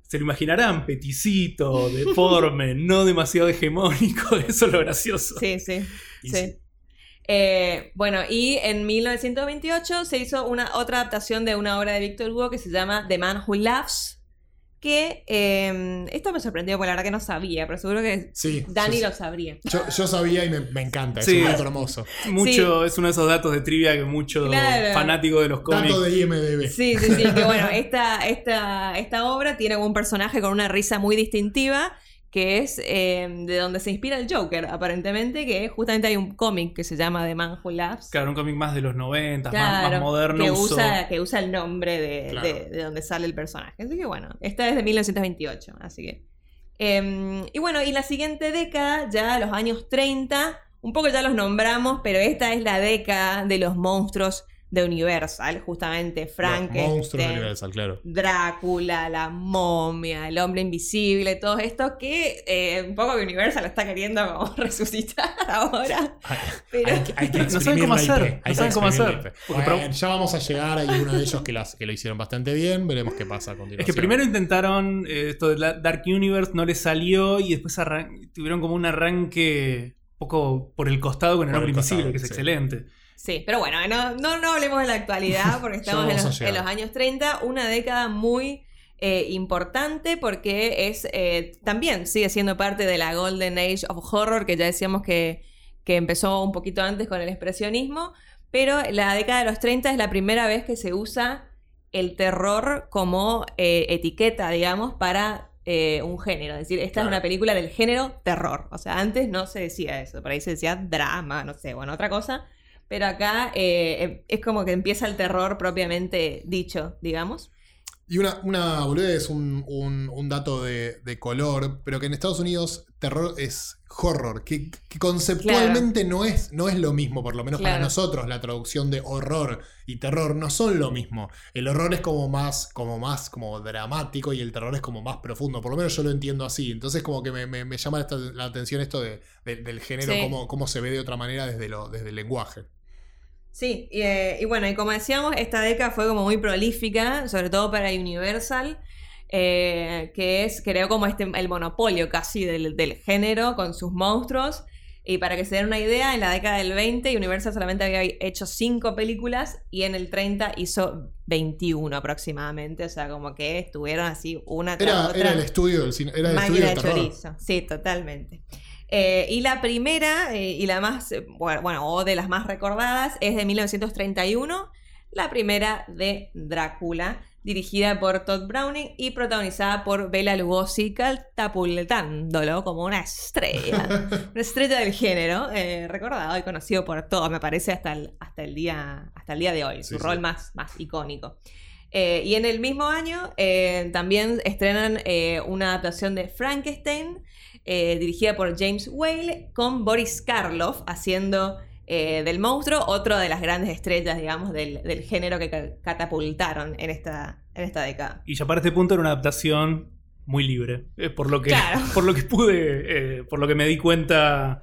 se lo imaginarán peticito, deforme, no demasiado hegemónico. Eso es lo gracioso. Sí, sí. Sí. Eh, bueno, y en 1928 se hizo una otra adaptación de una obra de Victor Hugo que se llama The Man Who Laughs. Que eh, esto me sorprendió porque la verdad que no sabía, pero seguro que Sí, Dani yo, lo sabría. yo, yo sabía y me, me encanta, es Sí. un dato hermoso. Mucho, Es uno de esos datos de trivia que mucho Claro. fanático de los cómics. Dato de IMDB. Sí, sí, sí, que bueno, esta, esta, esta obra tiene un personaje con una risa muy distintiva, que es eh, de donde se inspira el Joker, aparentemente, que justamente hay un cómic que se llama The Man Who Laughs. Claro, un cómic más de los 90, más, Claro, más moderno. que usa, que usa el nombre de, Claro. de- de donde sale el personaje. Así que bueno, esta es de 1928, así que... em, y bueno, y la siguiente década, ya los años 30, un poco ya los nombramos, pero esta es la década de los monstruos de Universal, justamente Los monstruos de Frankenstein, Universal, claro. Drácula, la momia, el hombre invisible, todo esto que eh, un poco que Universal está queriendo como resucitar ahora. Pero... Hay que, hay que No saben cómo hacer, no saben cómo hacer. Porque Bueno, ya vamos a llegar, hay uno de ellos que, las, que lo hicieron bastante bien, veremos qué pasa a continuación. Es que primero intentaron eh, esto de la Dark Universe, no les salió y después tuvieron como un arranque un poco por el costado con el hombre invisible, que es sí. excelente. Sí, pero bueno, no, no, no hablemos de la actualidad porque estamos en los, llegar. en los años 30, una década muy eh, importante porque es eh, también sigue siendo parte de la Golden Age of Horror, que ya decíamos que, que empezó un poquito antes con el expresionismo, pero la década de los 30 es la primera vez que se usa el terror como eh, etiqueta, digamos, para eh, un género. Es decir, esta Claro. es una película del género terror. O sea, antes no se decía eso, por ahí se decía drama, no sé, bueno, otra cosa. Pero acá eh, es como que empieza el terror propiamente dicho, digamos. Y una, una boludez, un, un, un dato de, de color, pero que en Estados Unidos terror es horror, que, que conceptualmente no, es, no es lo mismo, por lo menos para nosotros, la traducción de horror y terror no son lo mismo. El horror es como más, como más como dramático y el terror es como más profundo, por lo menos yo lo entiendo así. Entonces como que me, me- me llama la atención esto de- de- del género, Sí. cómo, cómo se ve de otra manera desde, lo, desde el lenguaje. Sí, y, eh, y bueno, y como decíamos, esta década fue como muy prolífica, sobre todo para Universal, eh, que es, creó como este, el monopolio casi del, del género con sus monstruos. Y para que se den una idea, en la década del 20 Universal solamente había hecho 5 películas y en el 30 hizo 21 aproximadamente. O sea, como que estuvieron así una tras Era, otra. era el estudio del cine, era el estudio de terror. chorizo, sí, totalmente. Eh, y la primera, eh, y la más, eh, bueno, o de las más recordadas, es de 1931, la primera de Drácula, dirigida por Todd Browning y protagonizada por Bela Lugosi, catapultándolo como una estrella, una estrella del género, eh, recordado y conocido por todos, me parece, hasta el, hasta el, día, hasta el día de hoy, Sí, su sí. rol más, más icónico. Eh, y en el mismo año eh, también estrenan una adaptación de Frankenstein, eh, dirigida por James Whale, con Boris Karloff haciendo eh, del monstruo, otro de las grandes estrellas, digamos, del, del género que ca- catapultaron en esta, en esta década. Y ya para este punto era una adaptación muy libre. eh, por, lo que, Claro. por lo que pude, por lo que me di cuenta.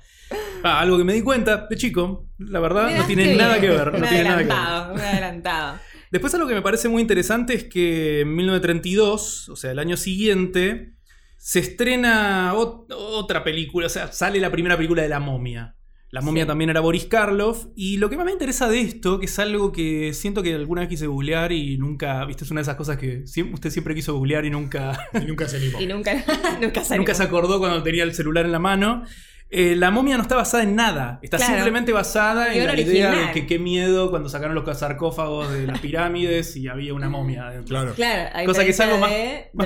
Ah, algo que me di cuenta de chico, la verdad, Mirá, no tiene nada que ver. No tiene nada que ver. adelantado. Después algo que me parece muy interesante es que en 1932, o sea, el año siguiente, se estrena ot- otra película, o sea, sale la primera película de La momia. La momia Sí. también era Boris Karloff. Y lo que más me interesa de esto, que es algo que siento que alguna vez quise googlear y nunca, viste, es una de esas cosas que usted siempre quiso googlear y nunca, Y nunca se animó. Y nunca, nunca se nunca se acordó cuando tenía el celular en la mano. Eh, la momia no está basada en nada. Está Claro. simplemente basada en la idea de que qué miedo cuando sacaron los sarcófagos de las pirámides y había una momia adentro. Claro. Claro, Cosa que es algo más-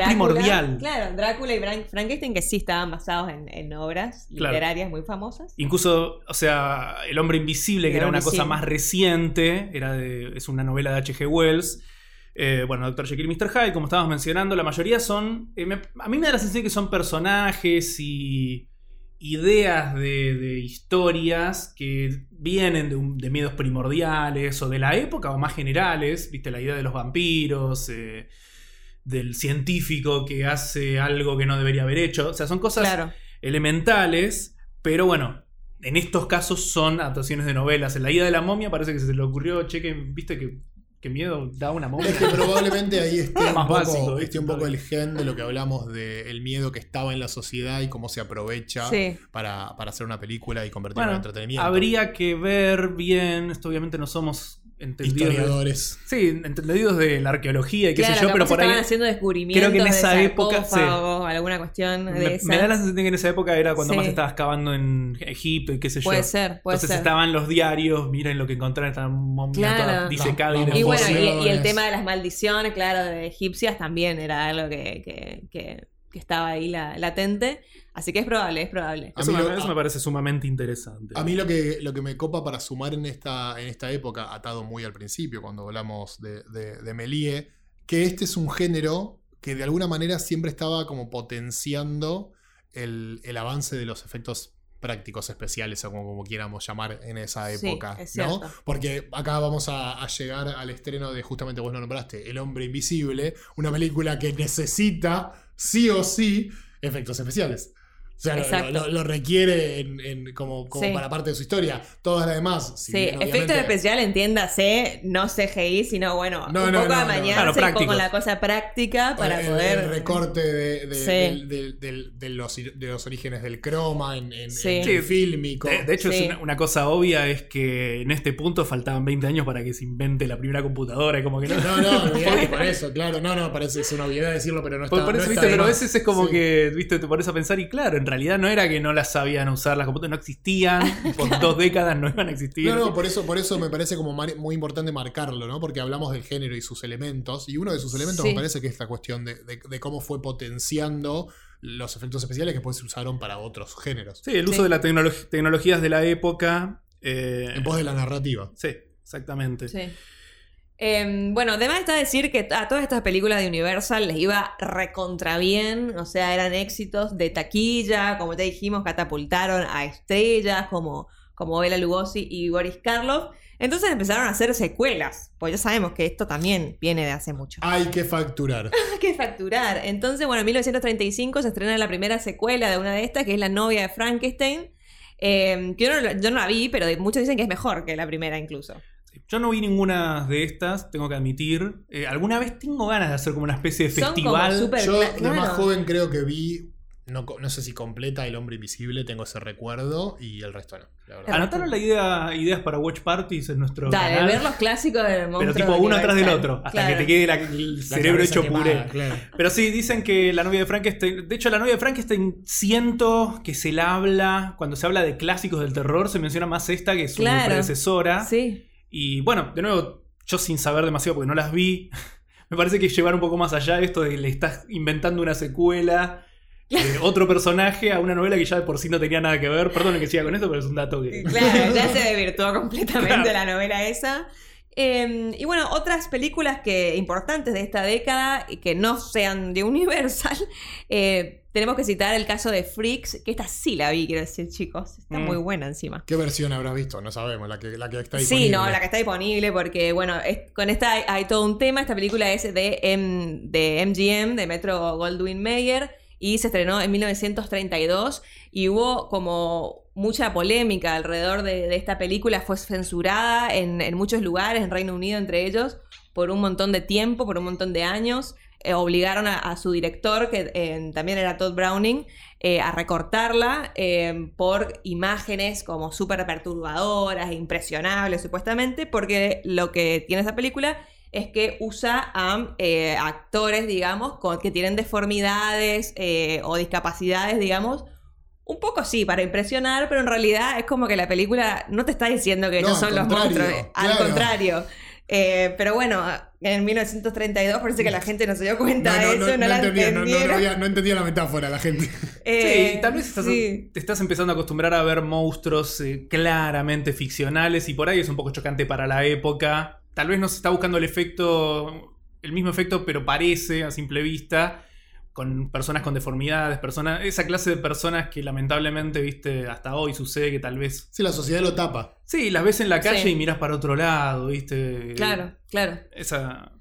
primordial. Claro, Drácula y Frankenstein que sí estaban basados en, en obras Claro. literarias muy famosas. Incluso, o sea, El hombre invisible, que era una cosa más reciente, era de, es una novela de H.G. Wells. Eh, bueno, Dr. Jekyll y Mr. Hyde, como estábamos mencionando, la mayoría son. eh, me- a mí me da la sensación que son personajes y ideas de, de historias que vienen de, un- de miedos primordiales o de la época o más generales. Viste, la idea de los vampiros, eh, del científico que hace algo que no debería haber hecho. O sea, son cosas Claro. elementales, pero bueno, en estos casos son adaptaciones de novelas. En la ida de la momia parece que se le ocurrió, che, que, viste que, que miedo da una momia. Es que probablemente ahí esté un, Más poco, básico, esté un poco el gen de lo que hablamos del miedo que estaba en la sociedad y cómo se aprovecha Sí. para, para hacer una película y convertirla Bueno, en entretenimiento. habría que ver bien, esto obviamente no somos entendidos. sí, entendidos de la arqueología y qué Claro, sé yo, pero por ahí. estaban haciendo descubrimientos creo que en esa de época, sí. alguna cuestión de Me, esa. me da la sensación que en esa época era cuando Sí. más estaba excavando en Egipto y qué sé Puede yo. ser, puede Entonces ser. estaban los diarios, miren lo que encontraron, esta momia Claro. toda disecada No, y bueno, y, y el tema de las maldiciones, claro, de egipcias también era algo que, que, que- que estaba ahí la- latente. Así que es probable, es probable. A Eso, mí me, lo- eso me parece sumamente interesante. A mí lo que, lo que me copa para sumar en esta, en esta época, atado muy al principio, cuando hablamos de, de, de Méliès, que este es un género que de alguna manera siempre estaba como potenciando el, el avance de los efectos prácticos especiales, o como, como quieramos llamar en esa Sí, época. es ¿no? Porque acá vamos a, a llegar al estreno de, justamente vos lo nombraste, El Hombre Invisible, una película que necesita, sí o sí, efectos especiales. O sea, lo- Exacto. lo, lo requiere en- en- como, como Sí. para parte de su historia. Todas las demás. si Sí, bien, obviamente- especiales, entiéndase, no CGI, sino bueno, No, un no, poco no, no. amañarse Claro, un poco prácticos. con la cosa práctica para el, poder. el recorte de, de- Sí. del- del- del- de los, de los orígenes del croma en, en, Sí. en Sí. el fílmico. De, de hecho, Sí. es una, una cosa obvia es que en este punto faltaban 20 años para que se invente la primera computadora. y Como que no. No, no, por eso, claro, no, no, parece es una obviedad decirlo, pero no está. Por, eso, no viste, está de pero a veces es como Sí. que, viste, te pones a pensar y claro, en realidad no era que no las sabían usar las computadoras, no existían, por dos décadas no iban a existir. No, no, por eso, por eso me parece como muy importante marcarlo, ¿no? Porque hablamos del género y sus elementos. Y uno de sus elementos Sí. me parece que es la cuestión de, de- de cómo fue potenciando los efectos especiales que después se usaron para otros géneros. Sí, el uso Sí. de las tecnolo- tecnologías de la época. eh, En pos de la narrativa. Sí, exactamente. Sí. Em, bueno, además está decir que a todas estas películas de Universal les iba recontra bien, o sea, eran éxitos de taquilla, como ya dijimos, catapultaron a estrellas como, como Bela Lugosi y Boris Karloff. Entonces empezaron a hacer secuelas, pues ya sabemos que esto también viene de hace mucho. Hay que facturar. Hay que facturar. Entonces, bueno, en 1935 se estrena la primera secuela de una de estas, que es La novia de Frankenstein. eh, que yo no, la- yo no la vi, pero muchos dicen que es mejor que la primera incluso. Yo no vi ninguna de estas, tengo que admitir. Eh, alguna vez tengo ganas de hacer como una especie de Son como festival. Yo, de más joven, creo que vi. No, no sé si completa El hombre invisible, tengo ese recuerdo. Y el resto no, la. Anotaron la idea, ideas para watch parties en nuestro Dale, canal. ver los clásicos del monstruo. pero tipo uno atrás del otro, hasta Claro. que te quede la- el La cerebro hecho quemada, puré. claro. Pero sí, dicen que la novia de Frankenstein. De hecho, la novia de Frankenstein siento que se la habla. Cuando se habla de clásicos del terror, se menciona más esta que su Claro. predecesora. Sí. Y bueno, de nuevo, yo sin saber demasiado porque no las vi. Me parece que llevar un poco más allá esto de le estás inventando una secuela. de otro personaje a una novela que ya de por sí no tenía nada que ver. Perdón que siga con esto, pero es un dato que. Claro, ya se desvirtuó completamente Claro. la novela esa. Eh, y bueno, otras películas que importantes de esta década y que no sean de Universal, eh, tenemos que citar el caso de Freaks, que esta sí la vi, quiero decir, chicos. Está Mm. muy buena encima. ¿Qué versión habrás visto? No sabemos, la que, la que está disponible. Sí, no, la que está disponible porque, bueno, es- con esta hay, hay todo un tema. Esta película es de, M- de MGM, de Metro Goldwyn Mayer, y se estrenó en 1932 y hubo como mucha polémica alrededor de, de esta película. Fue censurada en, en muchos lugares, en Reino Unido entre ellos, por un montón de tiempo, por un montón de años. Eh, obligaron a, a su director, que eh, también era Todd Browning, eh, a recortarla por imágenes como súper perturbadoras, e impresionables supuestamente, porque lo que tiene esa película es que usa a actores, digamos, con, que tienen deformidades o discapacidades, digamos, un poco sí, para impresionar, pero en realidad es como que la película no te está diciendo que No, ellos son los monstruos, al contrario. Eh, pero bueno, en 1932 parece que la gente no se dio cuenta No, no, de eso, no, no la entendía, no, no, no entendieron. había- no entendía la metáfora la gente. Eh, sí, y tal vez estás- sí. te estás empezando a acostumbrar a ver monstruos eh, claramente ficcionales y por ahí es un poco chocante para la época. Tal vez no se está buscando el efecto, el mismo efecto, pero parece a simple vista, con personas con deformidades, personas, esa clase de personas que lamentablemente, viste, hasta hoy sucede que tal vez... Sí, la sociedad lo tapa. Sí, las ves en la calle Sí. y miras para otro lado, viste. Claro, claro. Esa...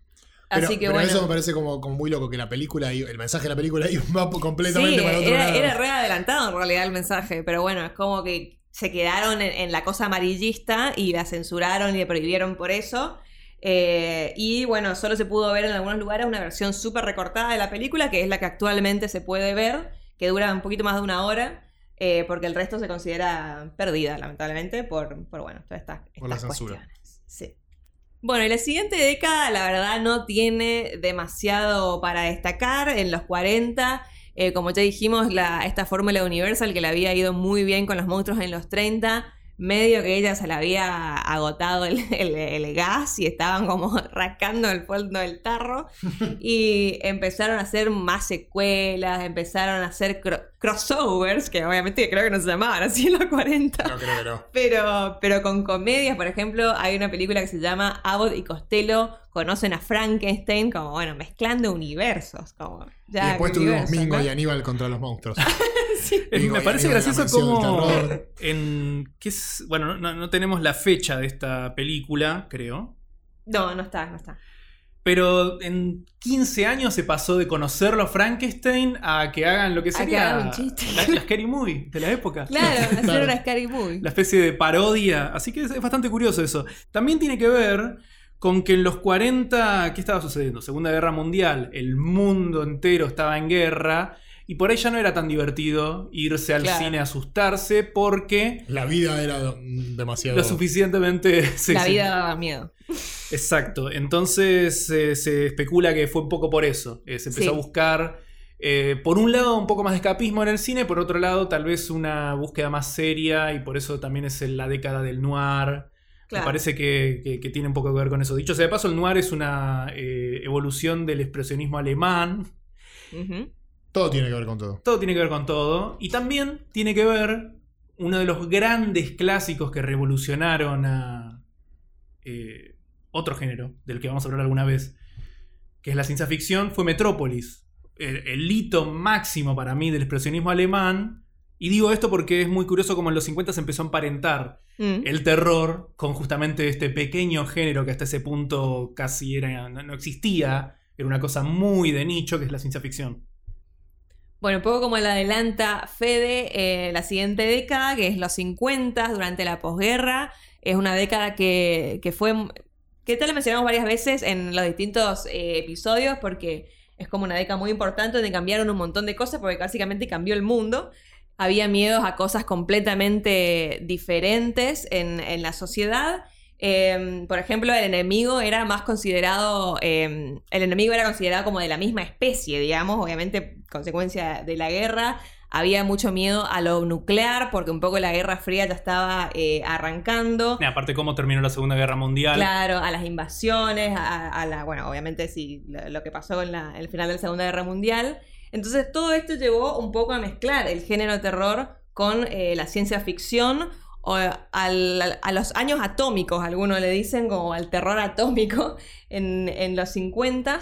Pero, Así que pero bueno. eso me parece como, como muy loco que la película, el mensaje de la película iba completamente Sí, para otro era, lado. era re adelantado en realidad el mensaje, pero bueno, es como que se quedaron en, en la cosa amarillista y la censuraron y la prohibieron por eso. Eh, y bueno, solo se pudo ver en algunos lugares una versión súper recortada de la película, que es la que actualmente se puede ver, que dura un poquito más de una hora, eh, porque el resto se considera perdida, lamentablemente, por, por bueno, todas estas, Por la estas censura. Sí. Bueno, y la siguiente década, la verdad, no tiene demasiado para destacar. En los 40, eh, como ya dijimos, la, esta fórmula Universal que le había ido muy bien con los monstruos en los 30, medio que ella se le había agotado el, el- el gas y estaban como rascando el fondo del tarro. y empezaron a hacer más secuelas, empezaron a hacer cro- crossovers, que obviamente creo que no se llamaban así en los 40. No creo que no. Pero, pero con comedias, por ejemplo, hay una película que se llama Abbott y Costello conocen a Frankenstein, como bueno, mezclando universos. Como, ya, y después ¿qué tuvimos Mingo ¿no? y Aníbal contra los monstruos. Sí. Digo, me parece gracioso como en ¿qué es? bueno no, no tenemos la fecha de esta película creo No, no está, no está. Pero en 15 años se pasó de conocerlo a Frankenstein a que hagan lo que sería un chiste. la, la Scary Movie de la época. Claro, hacer Claro. una Scary Movie. La especie de parodia. Así que es, es bastante curioso eso. También tiene que ver con que en los 40, ¿qué estaba sucediendo? Segunda Guerra Mundial, el mundo entero estaba en guerra y por ahí ya no era tan divertido irse al Claro. cine a asustarse porque La vida era mm, demasiado. lo suficientemente... sí, la sí. vida daba miedo. Exacto. Entonces eh, se especula que fue un poco por eso. Eh, se empezó Sí. a buscar, eh, por un lado, un poco más de escapismo en el cine, por otro lado, tal vez una búsqueda más seria, y por eso también es en la década del noir. Claro. Me parece que, que- que tiene un poco que ver con eso. Dicho sea de paso, el noir es una eh, evolución del expresionismo alemán. Ujú. Todo tiene que ver con todo. Todo tiene que ver con todo. Y también tiene que ver uno de los grandes clásicos que revolucionaron a eh, otro género, del que vamos a hablar alguna vez, que es la ciencia ficción, fue Metrópolis. El, el hito máximo para mí del expresionismo alemán. Y digo esto porque es muy curioso como en los 50 se empezó a emparentar Mm. el terror con justamente este pequeño género que hasta ese punto casi era, no, no existía. Era una cosa muy de nicho que es la ciencia ficción. Bueno, un poco como le adelanta Fede, eh, la siguiente década, que es los 50, durante la posguerra, es una década que, que fue, que tal la mencionamos varias veces en los distintos eh, episodios, porque es como una década muy importante donde cambiaron un montón de cosas, porque básicamente cambió el mundo. Había miedos a cosas completamente diferentes en, en la sociedad. Eh, por ejemplo, el enemigo era más considerado, eh, el enemigo era considerado como de la misma especie, digamos, obviamente consecuencia de la guerra. Había mucho miedo a lo nuclear porque un poco la Guerra Fría ya estaba eh, arrancando. Y aparte cómo terminó la Segunda Guerra Mundial. Claro, a las invasiones, a, a la, bueno, obviamente sí, lo, lo que pasó con la- el final de la Segunda Guerra Mundial. Entonces todo esto llevó un poco a mezclar el género terror con eh, la ciencia ficción o al- a los años atómicos, algunos le dicen, como al terror atómico en, en los 50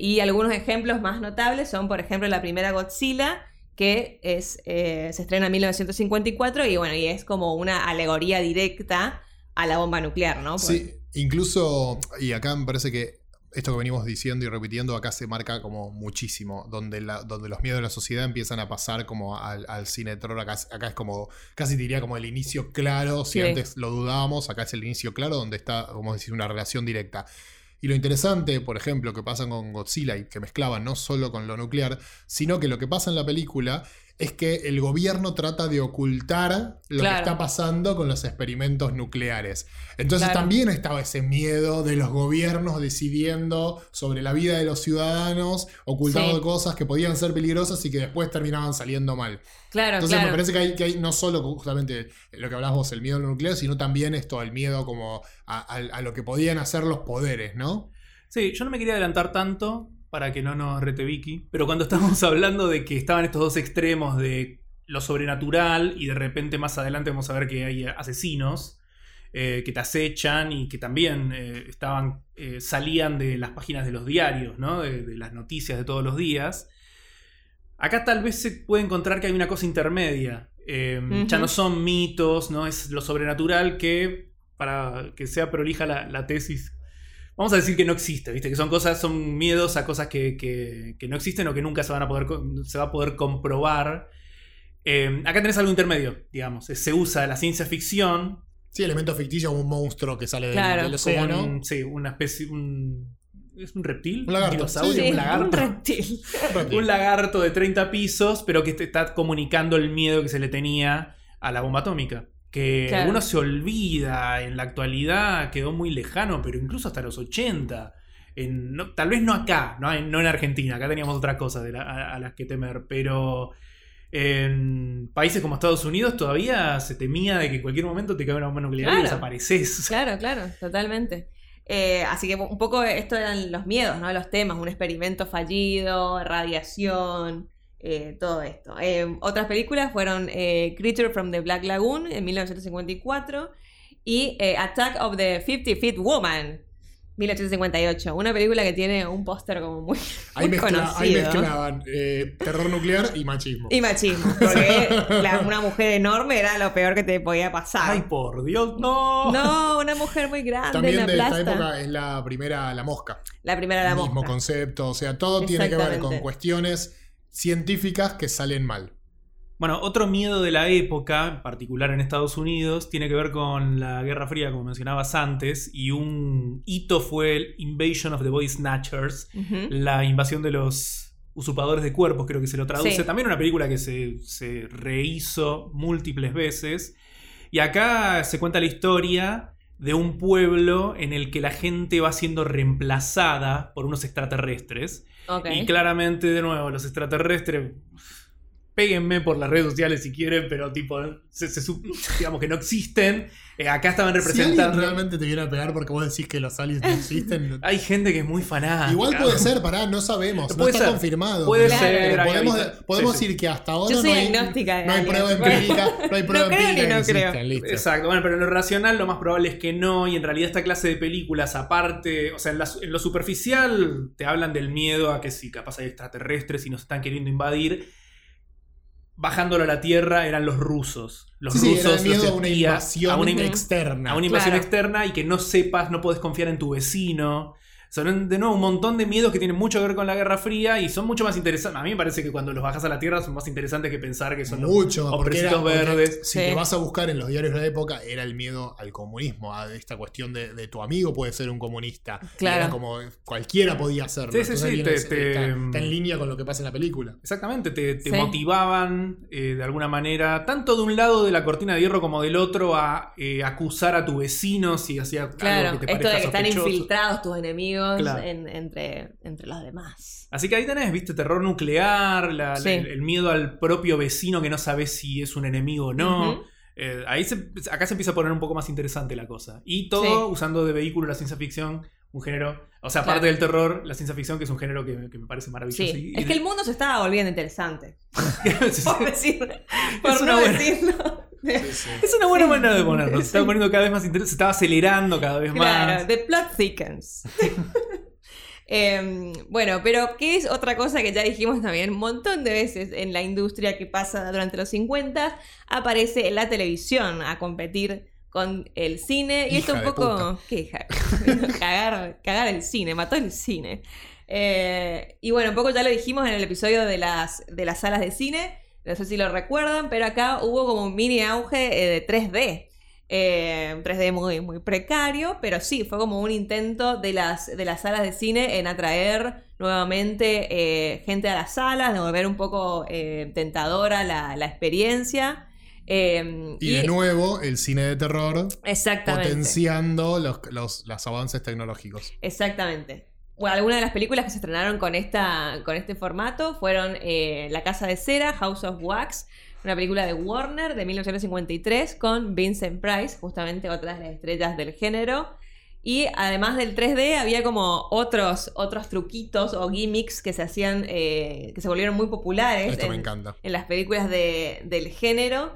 y algunos ejemplos más notables son, por ejemplo, la primera Godzilla, que es, eh, se estrena en 1954 y bueno, y es como una alegoría directa a la bomba nuclear, ¿no? Sí, incluso, y acá me parece que esto que venimos diciendo y repitiendo acá se marca como muchísimo, donde, la- donde los miedos de la sociedad empiezan a pasar como al, al cine de terror, acá, es- acá es como, casi diría como el inicio claro, si Sí. antes lo dudábamos, acá es el inicio claro donde está, como decir, una relación directa. Y lo interesante, por ejemplo, que pasa con Godzilla y que mezclaban no solo con lo nuclear, sino que lo que pasa en la película es que el gobierno trata de ocultar lo que está pasando con los experimentos nucleares. Entonces Claro. también estaba ese miedo de los gobiernos decidiendo sobre la vida de los ciudadanos, ocultando Sí. cosas que podían ser peligrosas y que después terminaban saliendo mal. Claro, Entonces claro. me parece que hay, que hay no solo justamente lo que hablabas vos, el miedo a lo nuclear, sino también esto, el miedo como a, a- a lo que podían hacer los poderes, ¿no? Sí, yo no me quería adelantar tanto para que no nos rete Vicky, pero cuando estábamos hablando de que estaban estos dos extremos de lo sobrenatural y de repente más adelante vamos a ver que hay asesinos eh, que te acechan y que también eh, estaban eh, salían de las páginas de los diarios, ¿no? de, de las noticias de todos los días. Acá tal vez se puede encontrar que hay una cosa intermedia. Eh, Ya no son mitos, no es lo sobrenatural que, para que sea prolija la, la tesis, vamos a decir que no existe, ¿viste? Que son cosas, son miedos a cosas que, que- que no existen o que nunca se van a poder, se va a poder comprobar. Eh, acá tenés algo intermedio, digamos. Se usa la ciencia ficción. Sí, elemento ficticio, un monstruo que sale del- Claro. del océano. con- sí, una especie. Un, ¿Es un reptil? Un lagarto. Sí, un lagarto. un reptil. Reptil. Un lagarto de 30 pisos, pero que te está comunicando el miedo que se le tenía a la bomba atómica. Que Claro. uno se olvida, en la actualidad quedó muy lejano, pero incluso hasta los 80. En- no- tal vez no acá, no, en- no en Argentina, acá teníamos otra cosa de la- a, a las que temer, pero en países como Estados Unidos todavía se temía de que en cualquier momento te cae una bomba nuclear y Claro. desapareces. Claro, claro, totalmente. Eh, así que un poco esto eran los miedos, ¿no? Los temas, un experimento fallido, radiación, eh, todo esto. Eh, otras películas fueron eh, Creature from the Black Lagoon en 1954 y eh, Attack of the 50 Feet Woman 1858, una película que tiene un póster como muy, Ahí, muy mezcla- ahí conocido. mezclaban eh, terror nuclear y machismo. Y machismo, porque la- una mujer enorme era lo peor que te podía pasar. Ay, por Dios, no. no, una mujer muy grande También en de esta época es la primera La Mosca. La primera la Mismo mosca. concepto, o sea, todo tiene que ver con cuestiones científicas que salen mal. Bueno, otro miedo de la época, en particular en Estados Unidos, tiene que ver con la Guerra Fría, como mencionabas antes, y un hito fue el Invasion of the Body Snatchers, la invasión de los usurpadores de cuerpos, creo que se lo traduce. Sí. También una película que se, se rehizo múltiples veces. Y acá se cuenta la historia de un pueblo en el que la gente va siendo reemplazada por unos extraterrestres. Y claramente, de nuevo, los extraterrestres. Péguenme por las redes sociales si quieren, pero tipo, se- se sup- digamos que no existen. Eh, acá estaban Si representando. realmente te viene a pegar porque vos decís que los aliens no existen. Hay gente que es muy fanática. Igual puede ser, pará, no sabemos. No está ser. confirmado. Puede ser, pero hay podemos podemos sí, sí. decir que hasta ahora Yo soy no hay, agnóstica de no hay aliens. prueba Bueno. empírica. No hay prueba No creo empírica ni no creo. existen, listo. Exacto, bueno, pero en lo racional lo más probable es que no, y en realidad esta clase de películas, aparte, o sea, en, la- en lo superficial te hablan del miedo a que si capaz hay extraterrestres y nos están queriendo invadir. Bajándolo a la tierra eran los rusos. Los Sí, sí, era rusos miedo los a una invasión a una, in- externa. a una invasión Claro. externa y que no sepas, no puedes confiar en tu vecino. Son de nuevo un montón de miedos que tienen mucho que ver con la Guerra Fría y son mucho más interesantes. A mí me parece que cuando los bajas a la Tierra son más interesantes que pensar que son los Mucho, porque, era, porque verdes. si Sí. te vas a buscar en los diarios de la época, era el miedo al comunismo, a esta cuestión de, de tu amigo puede ser un comunista. Claro. Era como cualquiera podía hacerlo. Sí, sí, sí, te- está, te- está en línea con lo que pasa en la película. Exactamente, te, te Sí. motivaban eh, de alguna manera, tanto de un lado de la cortina de hierro como del otro, a eh, acusar a tu vecino si hacía Claro, algo que te esto de están infiltrados tus enemigos Claro. en- entre, entre los demás. Así que ahí tenés, viste, terror nuclear, la- Sí. el, el miedo al propio vecino que no sabes si es un enemigo o no. Eh, ahí se- acá se empieza a poner un poco más interesante la cosa. Y todo Sí. usando de vehículo la ciencia ficción, un género, o sea, aparte Claro. del terror, la ciencia ficción, que es un género que, que me parece maravilloso. Sí, Y- es que el mundo se estaba volviendo interesante. Por, decir, por Es no buena- decirlo. Es una buena manera de ponerlo. Se estaba poniendo cada vez más interesante. Se estaba acelerando cada vez Claro, más. the plot thickens. Em, bueno, pero ¿qué es otra cosa que ya dijimos también un montón de veces en la industria que pasa durante los 50? Aparece la televisión a competir con el cine. Y Hija esto un poco... ¿Qué hija? cagar, cagar el cine, mató el cine. Eh, y bueno, un poco ya lo dijimos en el episodio de las, de las salas de cine. No sé si lo recuerdan, pero acá hubo como un mini auge eh, de 3D. Eh, un 3D muy, muy precario, pero sí, fue como un intento de las, de las salas de cine en atraer nuevamente eh, gente a las salas, de volver un poco eh, tentadora la, la experiencia. Eh, Y, de nuevo, el cine de terror Exactamente. potenciando los, los- los avances tecnológicos. Exactamente. Bueno, algunas de las películas que se estrenaron con, esta, con este formato fueron eh, La Casa de Cera, House of Wax, una película de Warner de 1953 con Vincent Price, justamente otra de las estrellas del género. Y además del 3D había como otros, otros truquitos o gimmicks que se hacían, eh, que se volvieron muy populares Esto me en, encanta. en las películas de- del género.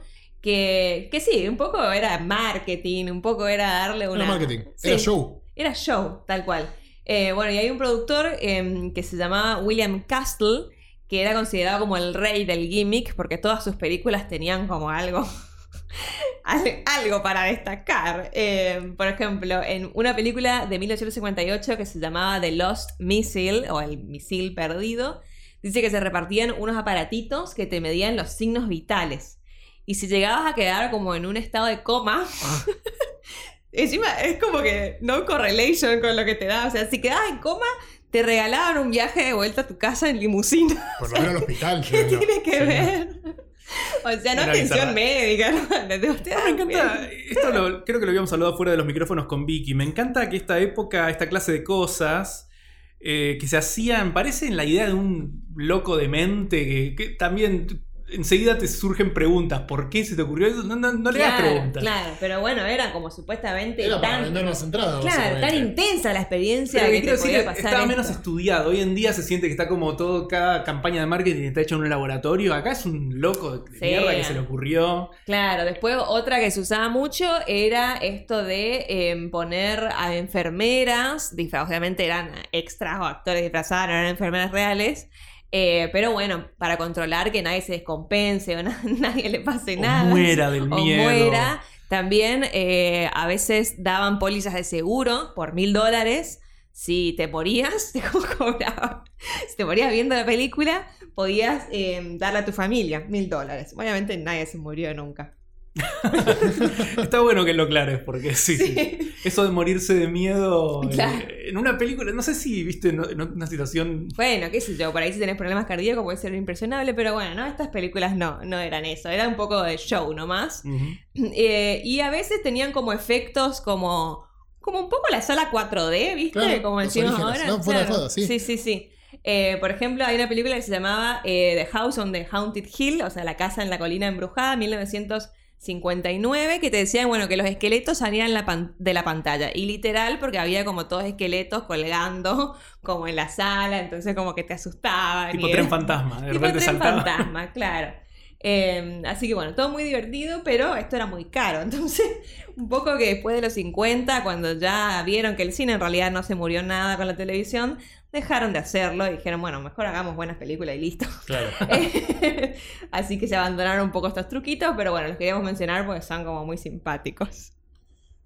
Que, que sí, un poco era marketing, un poco era darle una... Era marketing, Sí. era show. Era show, tal cual. Eh, bueno, y hay un productor em, que se llamaba William Castle, que era considerado como el rey del gimmick, porque todas sus películas tenían como algo. al- algo para destacar. Em, por ejemplo, en una película de 1858 que se llamaba The Lost Missile, o el misil perdido, dice que se repartían unos aparatitos que te medían los signos vitales. Y si llegabas a quedar como en un estado de coma, Encima es como que no correlation con lo que te da. O sea, si quedabas en coma, te regalaban un viaje de vuelta a tu casa en limusina. Por lo menos al hospital. ¿Qué yo- tiene que sí. ver? O sea, no atención médica, ¿no? De usted Ah, me encanta. Esto lo- creo que lo habíamos hablado fuera de los micrófonos con Vicky. Me encanta que esta época, esta clase de cosas eh, que se hacían, parecen la idea de un loco de mente que, que también enseguida te surgen preguntas. ¿Por qué se te ocurrió eso? No, no, no le das Claro, preguntas. claro, pero bueno, era como supuestamente Era para tan, vender más entradas. claro, tan intensa la experiencia Pero que que te podía pasar estaba esto. menos estudiado. Hoy en día se siente que está como todo, cada campaña de marketing está hecha en un laboratorio. Acá es un loco de Sí. mierda que se le ocurrió. Claro, después otra que se usaba mucho era esto de eh, poner a enfermeras, obviamente eran extras o actores disfrazados, no eran enfermeras reales, eh, pero bueno, para controlar que nadie se descompense o na- nadie le pase O nada. muera del o miedo. muera. También eh, a veces daban pólizas de seguro por mil dólares. Si te morías, te cobraban. Si te morías viendo la película, podías eh, darle a tu familia mil dólares. Obviamente nadie se murió nunca. Está bueno que lo aclares, porque sí, sí. Sí. Eso de morirse de miedo Claro. en una película, no sé si viste en en una situación. Bueno, qué sé yo, por ahí si tenés problemas cardíacos puede ser impresionable, pero bueno, no, estas películas no, no eran eso, era un poco de show nomás. Eh, y a veces tenían como efectos como, como un poco la sala 4D, ¿viste? Claro, como decimos orígenes. ahora. No, fuera de Claro. joda, sí. Sí, sí, sí. Eh, por ejemplo, hay una película que se llamaba eh, The House on the Haunted Hill, o sea, La Casa en la Colina Embrujada, 1959, que te decían, bueno, que los esqueletos salían la pan- de la pantalla. Y literal, porque había como todos esqueletos colgando, como en la sala, entonces como que te asustaban. Tipo y tren era- fantasma. De Tipo repente tren saltaba. fantasma, claro. Eh, así que bueno, todo muy divertido, pero esto era muy caro. Entonces, un poco que después de los 50, cuando ya vieron que el cine en realidad no se murió nada con la televisión, dejaron de hacerlo y dijeron, bueno, mejor hagamos buenas películas y listo. Claro. así que se abandonaron un poco estos truquitos, pero bueno, los queríamos mencionar porque son como muy simpáticos.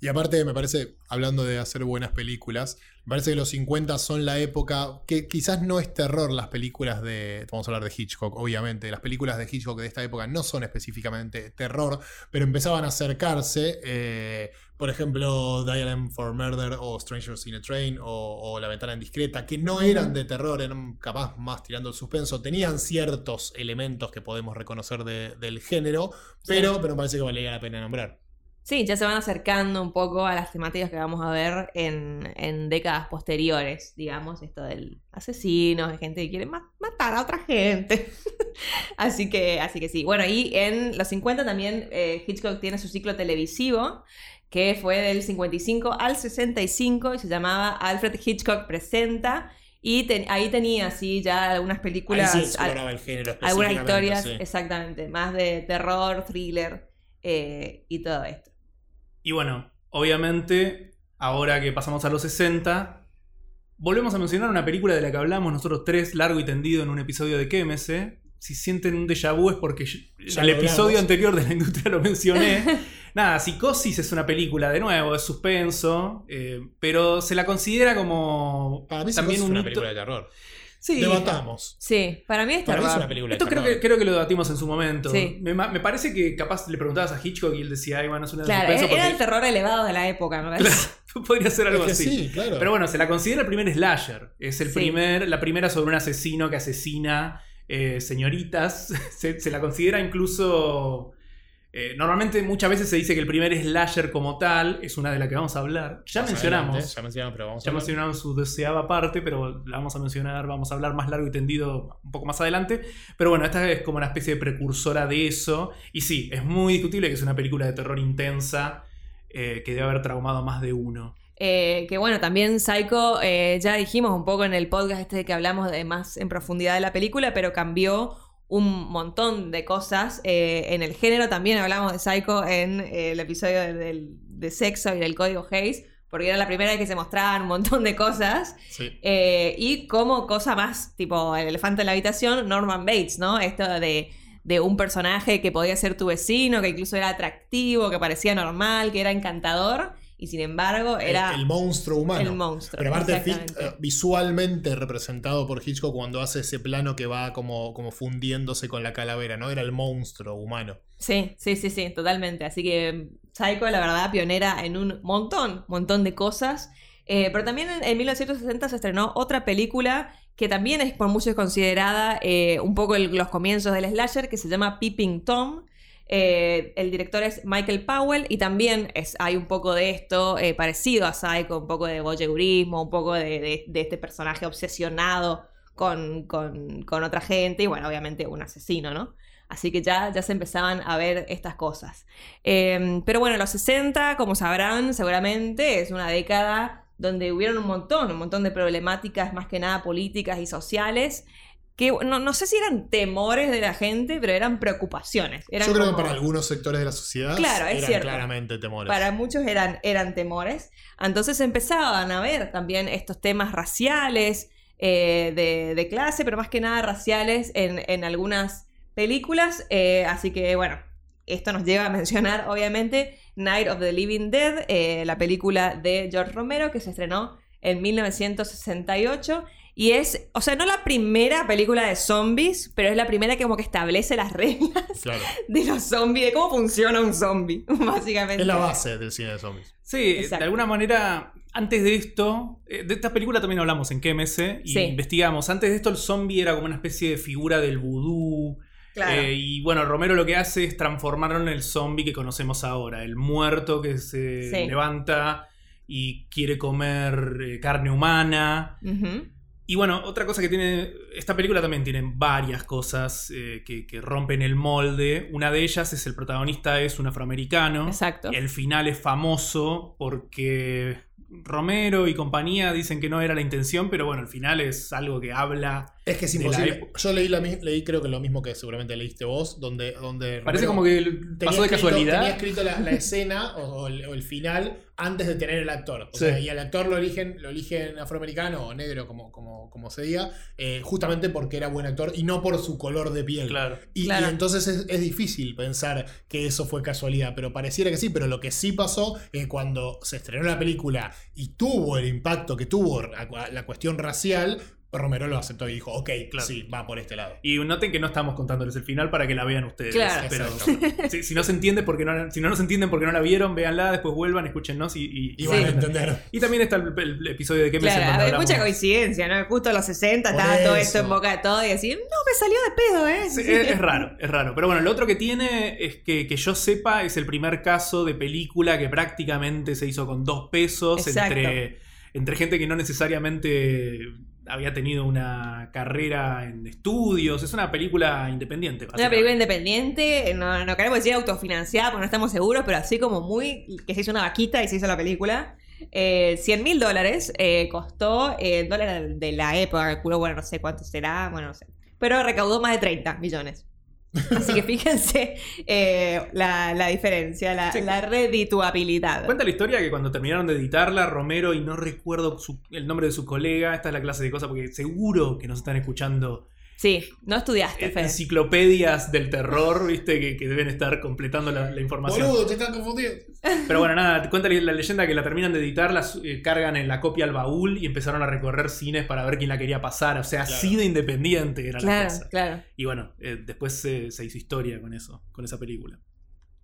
Y aparte, me parece, hablando de hacer buenas películas, me parece que los 50 son la época que quizás no es terror las películas de. Vamos a hablar de Hitchcock, obviamente. Las películas de Hitchcock de esta época no son específicamente terror, pero empezaban a acercarse. eh, por ejemplo, Dial for Murder o Strangers in a Train o, o La Ventana Indiscreta, que no eran de terror, eran capaz más tirando el suspenso. Tenían ciertos elementos que podemos reconocer de- del género, pero, pero me parece que valía la pena nombrar. Sí, ya se van acercando un poco a las temáticas que vamos a ver en, en décadas posteriores, digamos, esto del asesino, de gente que quiere ma- matar a otra gente. así, que, así que sí. Bueno, y en los 50 también eh, Hitchcock tiene su ciclo televisivo, que fue del 55 al 65 y se llamaba Alfred Hitchcock Presenta. Y ten- ahí tenía, sí, ya algunas películas, Ahí sí al- el género algunas historias, sí. exactamente, más de terror, thriller eh, y todo esto. Y bueno, obviamente, ahora que pasamos a los 60, volvemos a mencionar una película de la que hablamos nosotros tres, largo y tendido, en un episodio de Quémese. Si sienten un déjà vu es porque yo- Ya en el episodio hablamos. anterior de la industria lo mencioné. Nada, Psicosis es una película, de nuevo, es suspenso, eh, pero se la considera como Para mí también es un una película de terror. Sí, Debatamos. Sí, para mí es Para mí es terror. una película Esto creo que, creo que lo debatimos en su momento. Sí. Me, ma- me parece que capaz le preguntabas a Hitchcock y él decía, ay, bueno, es una de Claro, suspenso era, era el porque- terror elevado de la época, me parece. Podría ser algo Es que así. sí, claro. Pero bueno, se la considera el primer slasher. Es el Sí. primer, la primera sobre un asesino que asesina eh, señoritas. Se, se la considera incluso. Eh, normalmente muchas veces se dice que el primer slasher como tal es una de la que vamos a hablar. Ya Más mencionamos. adelante, Ya mencionamos, pero vamos a Ya mencionamos su deseada parte, pero la vamos a mencionar, vamos a hablar más largo y tendido un poco más adelante. Pero bueno, esta es como una especie de precursora de eso. Y sí, es muy discutible que es una película de terror intensa eh, que debe haber traumado a más de uno. Eh, que bueno, también Psycho, eh, ya dijimos un poco en el podcast este que hablamos de más en profundidad de la película, pero cambió un montón de cosas. Eh, en el género también hablamos de Psycho en eh, el episodio de, del- de sexo y del código Hayes, porque era la primera vez que se mostraban un montón de cosas. Sí. Eh, y como cosa más, tipo el elefante en la habitación, Norman Bates, ¿no? Esto de, de un personaje que podía ser tu vecino, que incluso era atractivo, que parecía normal, que era encantador, y sin embargo era el, el monstruo humano. el monstruo. Pero aparte, eh, visualmente representado por Hitchcock cuando hace ese plano que va como, como fundiéndose con la calavera, ¿no? Era el monstruo humano. Sí, sí, sí, sí, totalmente. Así que Psycho, la verdad, pionera en un montón, montón de cosas. Eh, pero también en, en 1960 se estrenó otra película que también es por muchos considerada eh, un poco el- los comienzos del slasher, que se llama Peeping Tom. Eh, el director es Michael Powell y también es, hay un poco de esto eh, parecido a Psycho, un poco de voyeurismo, un poco de, este personaje obsesionado con, con- otra gente y bueno, obviamente un asesino, ¿no? Así que ya, ya se empezaban a ver estas cosas. Eh, pero bueno, los 60, como sabrán seguramente, es una década donde hubieron un montón, un montón de problemáticas más que nada políticas y sociales que no, no, sé si eran temores de la gente, pero eran preocupaciones. Eran Yo creo como- que para algunos sectores de la sociedad Claro, es eran cierto. claramente temores. Para muchos eran, eran temores. Entonces empezaban a ver también estos temas raciales, eh, de, de clase, pero más que nada raciales en, en algunas películas. Eh, así que bueno, esto nos lleva a mencionar obviamente Night of the Living Dead, eh, la película de George Romero que se estrenó en 1968. Y es, o sea, no la primera película de zombies, pero es la primera que como que establece las reglas Claro. de los zombies, de cómo funciona un zombie, básicamente. Es la base del cine de zombies. Sí, Exacto. de alguna manera, antes de esto, eh, de esta película también hablamos en KMS y Sí. investigamos. Antes de esto, el zombie era como una especie de figura del vudú. Claro. Eh, y bueno, Romero lo que hace es transformarlo en el zombie que conocemos ahora. El muerto que se Sí. levanta y quiere comer eh, carne humana. Ujú. Y bueno, otra cosa que tiene. Esta película también tiene varias cosas eh, que, que rompen el molde. Una de ellas es el protagonista es un afroamericano. Exacto. El final es famoso porque Romero y compañía dicen que no era la intención, pero bueno, el final es algo que habla. Es que es imposible. Yo leí, la, leí creo que lo mismo que seguramente leíste vos, donde... donde Parece Romero como que pasó de escrito- casualidad. Tenía escrito la, la escena o, o el, o el final antes de tener el actor. O Sí. sea, y al actor lo eligen, lo eligen afroamericano o negro, como, como, como se diga, eh, justamente porque era buen actor y no por su color de piel. Claro. Y, Claro. y entonces es, es difícil pensar que eso fue casualidad, pero pareciera que sí, pero lo que sí pasó es cuando se estrenó la película y tuvo el impacto que tuvo la, la cuestión racial, Romero lo aceptó y dijo, ok, Claro. sí, va por este lado. Y noten que no estamos contándoles el final para que la vean ustedes. Claro. Pero si, si no se entiende porque no, si no nos entienden porque no la vieron, véanla, después vuelvan, escúchennos y, y, Y van a entender. Y también está el, el episodio de que Claro, hay mucha coincidencia, ¿no? Justo a los 60 Por estaba todo eso. esto en boca de todo y decir, no, me salió de pedo, ¿eh? Sí, es, es raro, es raro. Pero bueno, lo otro que tiene es que, que yo sepa es el primer caso de película que prácticamente se hizo con dos pesos Exacto. entre, entre gente que no necesariamente había tenido una carrera en estudios. Es una película independiente. Una película independiente, no, no queremos decir autofinanciada porque no estamos seguros, pero así como muy que se hizo una vaquita y se hizo la película. Eh, 100 mil dólares eh, costó eh, el dólar de la época, calculo, bueno, no sé cuánto será, bueno, no sé. Pero recaudó más de 30 millones. Así que fíjense eh, la, la diferencia, la, Sí. la redituabilidad. Cuenta la historia que cuando terminaron de editarla, Romero, y no recuerdo su- el nombre de su colega, esta es la clase de cosas, porque seguro que nos están escuchando Sí, no estudiaste, Fede. enciclopedias del terror, viste, que, que deben estar completando la, la información. Boludo, te están confundiendo. Pero bueno, nada, cuenta la la leyenda que la terminan de editar, la eh, cargan en la copia al baúl y empezaron a recorrer cines para ver quién la quería pasar. O sea, Claro. así de independiente era la Claro, cosa. claro. Y bueno, eh, después se, se hizo historia con eso, con esa película.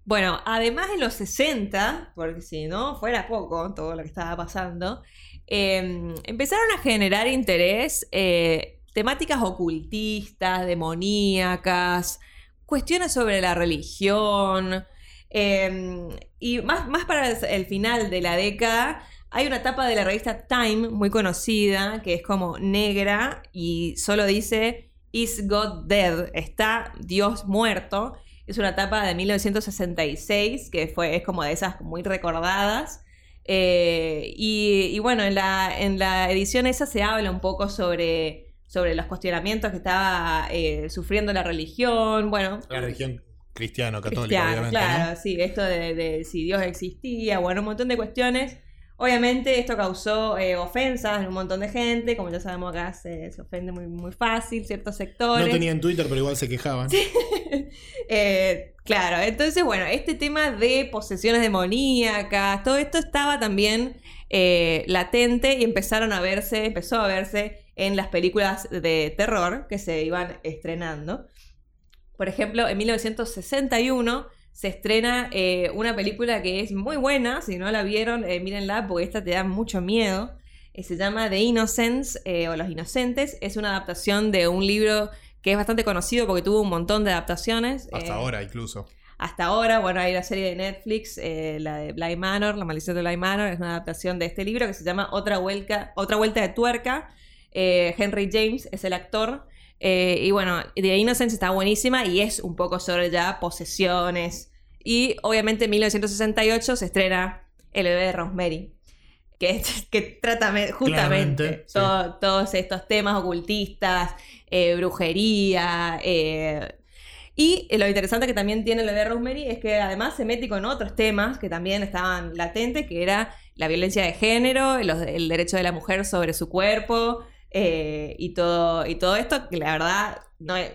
Bueno, además de los 60, porque si no fuera poco todo lo que estaba pasando, eh, empezaron a generar interés eh, temáticas ocultistas, demoníacas, cuestiones sobre la religión. eh, y más, más para el- final de la década, hay una tapa de la revista Time muy conocida, que es como negra y solo dice Is God Dead? ¿Está Dios muerto? Es una tapa de 1966, que fue, es como de esas muy recordadas. Eh, y, y bueno, en la, en la edición esa se habla un poco sobre, sobre los cuestionamientos que estaba eh, sufriendo la religión. Bueno, La religión cristiano, cristiana, obviamente. claro, ¿no? sí, esto de, de si Dios existía, bueno, un montón de cuestiones. Obviamente esto causó eh, ofensas en un montón de gente, como ya sabemos acá se, se ofende muy, muy fácil ciertos sectores. No tenían Twitter, pero igual se quejaban. Eh, claro, entonces, bueno, este tema de posesiones demoníacas, todo esto estaba también eh, latente y empezaron a verse, empezó a verse en las películas de terror que se iban estrenando. Por ejemplo, en 1961 se estrena eh, una película que es muy buena, si no la vieron, eh, mírenla porque esta te da mucho miedo. Eh, se llama The Innocents eh, o Los Inocentes. Es una adaptación de un libro que es bastante conocido porque tuvo un montón de adaptaciones. Hasta ahora, incluso. Hasta ahora, bueno, hay la serie de Netflix, la de Bly Manor, La maldición de Bly Manor, es una adaptación de este libro que se llama Otra Vuelta, Otra Vuelta de Tuerca. Henry James es el actor. Eh, y bueno, The Innocence está buenísima y es un poco sobre ya posesiones. Y obviamente en 1968 se estrena El bebé de Rosemary, que, que trata me- justamente sí. todos estos temas ocultistas, eh, brujería. eh, y lo interesante que también tiene el bebé de Rosemary es que además se mete con otros temas que también estaban latentes, que era la violencia de género, los- el derecho de la mujer sobre su cuerpo eh, y, todo, y todo esto, que la verdad no es...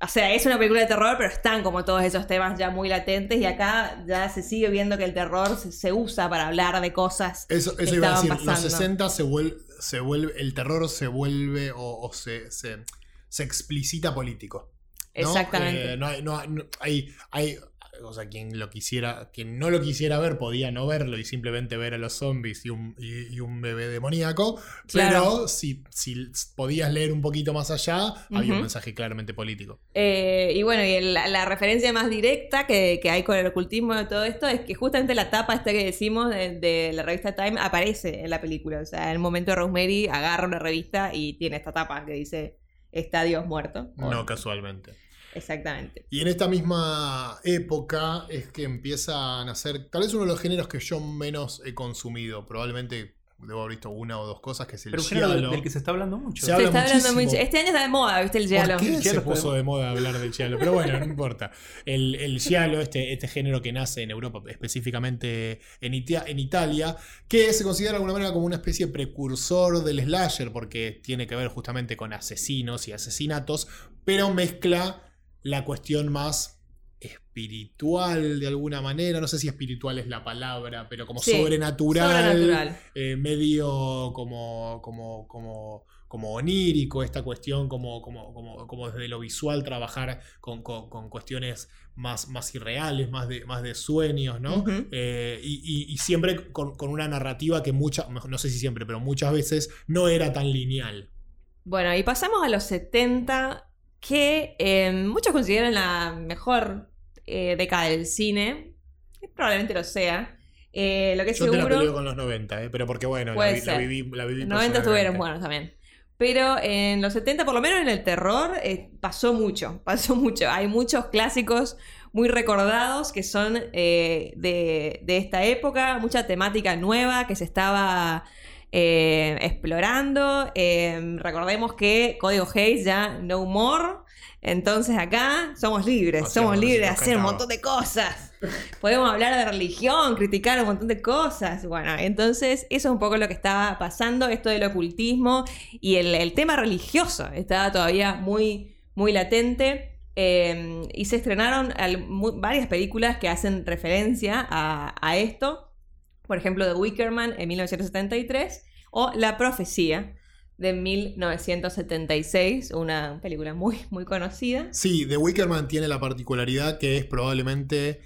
O sea, es una película de terror, pero están como todos esos temas ya muy latentes y acá ya se sigue viendo que el terror se, se usa para hablar de cosas. Eso, que iba a decir, los pasando. 60 se vuelve, se vuelve, el terror se vuelve o, o se, se, se explicita político. ¿no? Exactamente. Eh, no hay, no hay- no- hay- hay- o sea, quien lo quisiera, quien no lo quisiera ver podía no verlo y simplemente ver a los zombies y un, y, y un bebé demoníaco. Claro. Pero si, si podías leer un poquito más allá, había un mensaje claramente político. Eh, y bueno, y el- la, la referencia más directa que, que hay con el ocultismo de todo esto es que justamente la tapa esta que decimos de, de la revista Time aparece en la película. O sea, en el momento Rosemary agarra una revista y tiene esta tapa que dice Está Dios muerto. No casualmente. Exactamente. Y en esta misma época es que empiezan a ser tal vez uno de los géneros que yo menos he consumido. Probablemente debo haber visto una o dos cosas, que es el Pero un género del, que se está hablando mucho. Se Se habla está hablando mucho. Este año está de moda, ¿viste? El giallo. ¿Por qué El se giallo puso fue- de moda hablar del giallo? Pero bueno, no importa. El, el giallo, este, este género que nace en Europa, específicamente en, Ita- en Italia, que se considera de alguna manera como una especie de precursor del slasher, porque tiene que ver justamente con asesinos y asesinatos, pero mezcla la cuestión más espiritual de alguna manera, no sé si espiritual es la palabra, pero como Sí, sobrenatural, Sobrenatural. eh, medio como, como, como, como onírico, esta cuestión como, como, como, como desde lo visual trabajar con, con- con cuestiones más, más irreales, más de, más de sueños, ¿no? Eh, y, y- y siempre con, con una narrativa que muchas, no sé si siempre, pero muchas veces no era tan lineal. Bueno, y pasamos a los 70, que eh, muchos consideran la mejor eh, década del cine. Probablemente lo sea. Eh, lo que Yo te la seguro. peleo con los 90, ¿eh? pero porque bueno, la, vi- la viví, la viví Los 90 estuvieron buenos también. Pero en los 70, por lo menos en el terror, pasó mucho, pasó mucho. Hay muchos clásicos muy recordados que son de, de esta época, mucha temática nueva que se estaba eh, explorando. Eh, recordemos que Código Hayes ya no more. Entonces acá somos libres, somos libres de hacer un montón de cosas. Podemos hablar de religión, criticar un montón de cosas. Bueno, entonces eso es un poco lo que estaba pasando, esto del ocultismo y el, el tema religioso estaba todavía muy, muy latente. eh, y se estrenaron al- varias películas que hacen referencia a, a esto. Por ejemplo, The Wicker Man en 1973 o La Profecía de 1976, una película muy, muy conocida. Sí, The Wicker Man tiene la particularidad que es probablemente.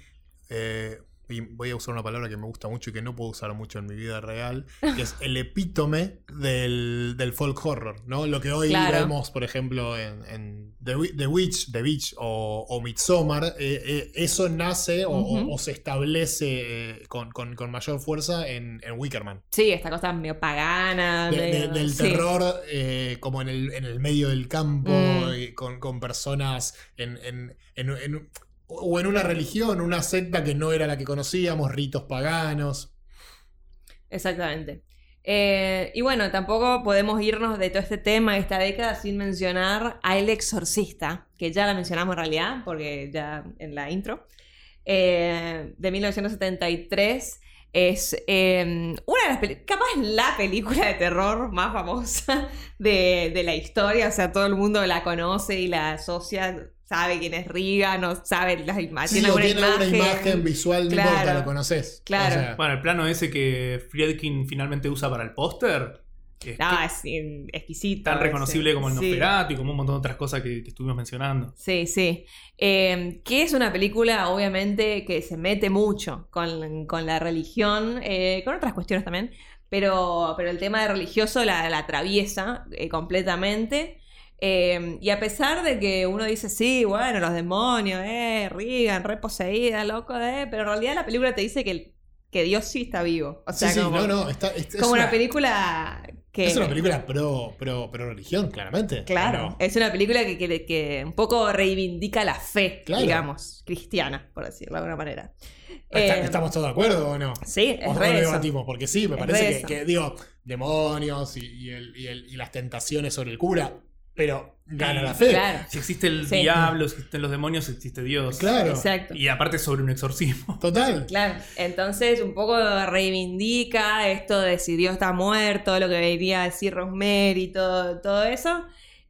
eh, y voy a usar una palabra que me gusta mucho y que no puedo usar mucho en mi vida real, que es el epítome del, del folk horror, ¿no? Lo que hoy Claro. vemos, por ejemplo, en, en The, Wi- The Witch, The Witch o, o Midsommar, eh, eh, eso nace o, se establece eh, con, con- con mayor fuerza en, en Wicker Man. Sí, esta cosa medio pagana. De- de- medio- del sí. terror como en el, en el medio del campo, Mm. con, con personas en- en- o en una religión, una secta que no era la que conocíamos, ritos paganos. Exactamente. Eh, y bueno, tampoco podemos irnos de todo este tema de esta década sin mencionar a El Exorcista, que ya la mencionamos en realidad, porque ya en la intro, eh, de 1973. Es eh, una de las películas, capaz la película de terror más famosa de, de la historia. O sea, todo el mundo la conoce y la asocia, sabe quién es Riga, no sabe las imágenes. Sí, tiene una imagen visual, no Claro. importa, lo conoces. Claro. O sea, Bueno, el plano ese que Friedkin finalmente usa para el póster. Es No, que- es exquisito. tan ese. reconocible como el Sí. Nosferatu y como un montón de otras cosas que, que estuvimos mencionando. Sí, sí. Eh, que es una película, obviamente, que se mete mucho con, con la religión, eh, con otras cuestiones también, pero, pero el tema de religioso la, la atraviesa eh, completamente. Eh, y a pesar de que uno dice, sí, bueno, los demonios, eh, Regan, reposeída, loco, eh, pero en realidad la película te dice que, que Dios sí está vivo. O sea, sí, sí, como, no, no, está, es- es como una una- película Que, Es una película pro, pro, pro religión, claramente. Claro, es una película que, que- que un poco reivindica la fe, Claro. digamos, cristiana, por decirlo de alguna manera. Está- Eh, ¿Estamos todos de acuerdo o no? Sí, es O re lo eso. debatimos, porque sí, me Es parece re que, que, digo, demonios y, y el- y el- y las tentaciones sobre el cura, pero gana la fe. Claro, Si existe el Sí. diablo, si existen los demonios, existe Dios. Claro. exacto. Y aparte sobre un exorcismo. Total. Claro, entonces un poco reivindica esto de si Dios está muerto, lo que venía a decir Rosemary y todo, todo eso.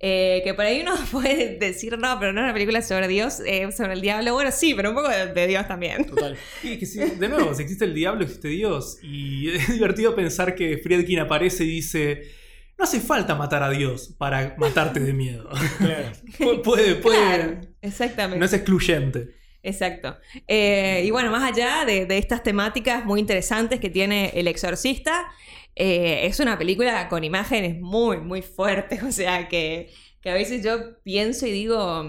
Eh, que por ahí uno puede decir, no, pero no es una película sobre Dios, eh, sobre el diablo. Bueno, sí, pero un poco de, de Dios también. Total. Y que si- de nuevo, si existe el diablo, existe Dios. Y es divertido pensar que Friedkin aparece y dice: No hace falta matar a Dios para matarte de miedo. Claro. Pu- puede, puede. Claro, exactamente. No es excluyente. Exacto. Eh, y bueno, más allá de, de estas temáticas muy interesantes que tiene El Exorcista, eh, es una película con imágenes muy, muy fuertes. O sea, que, que a veces yo pienso y digo.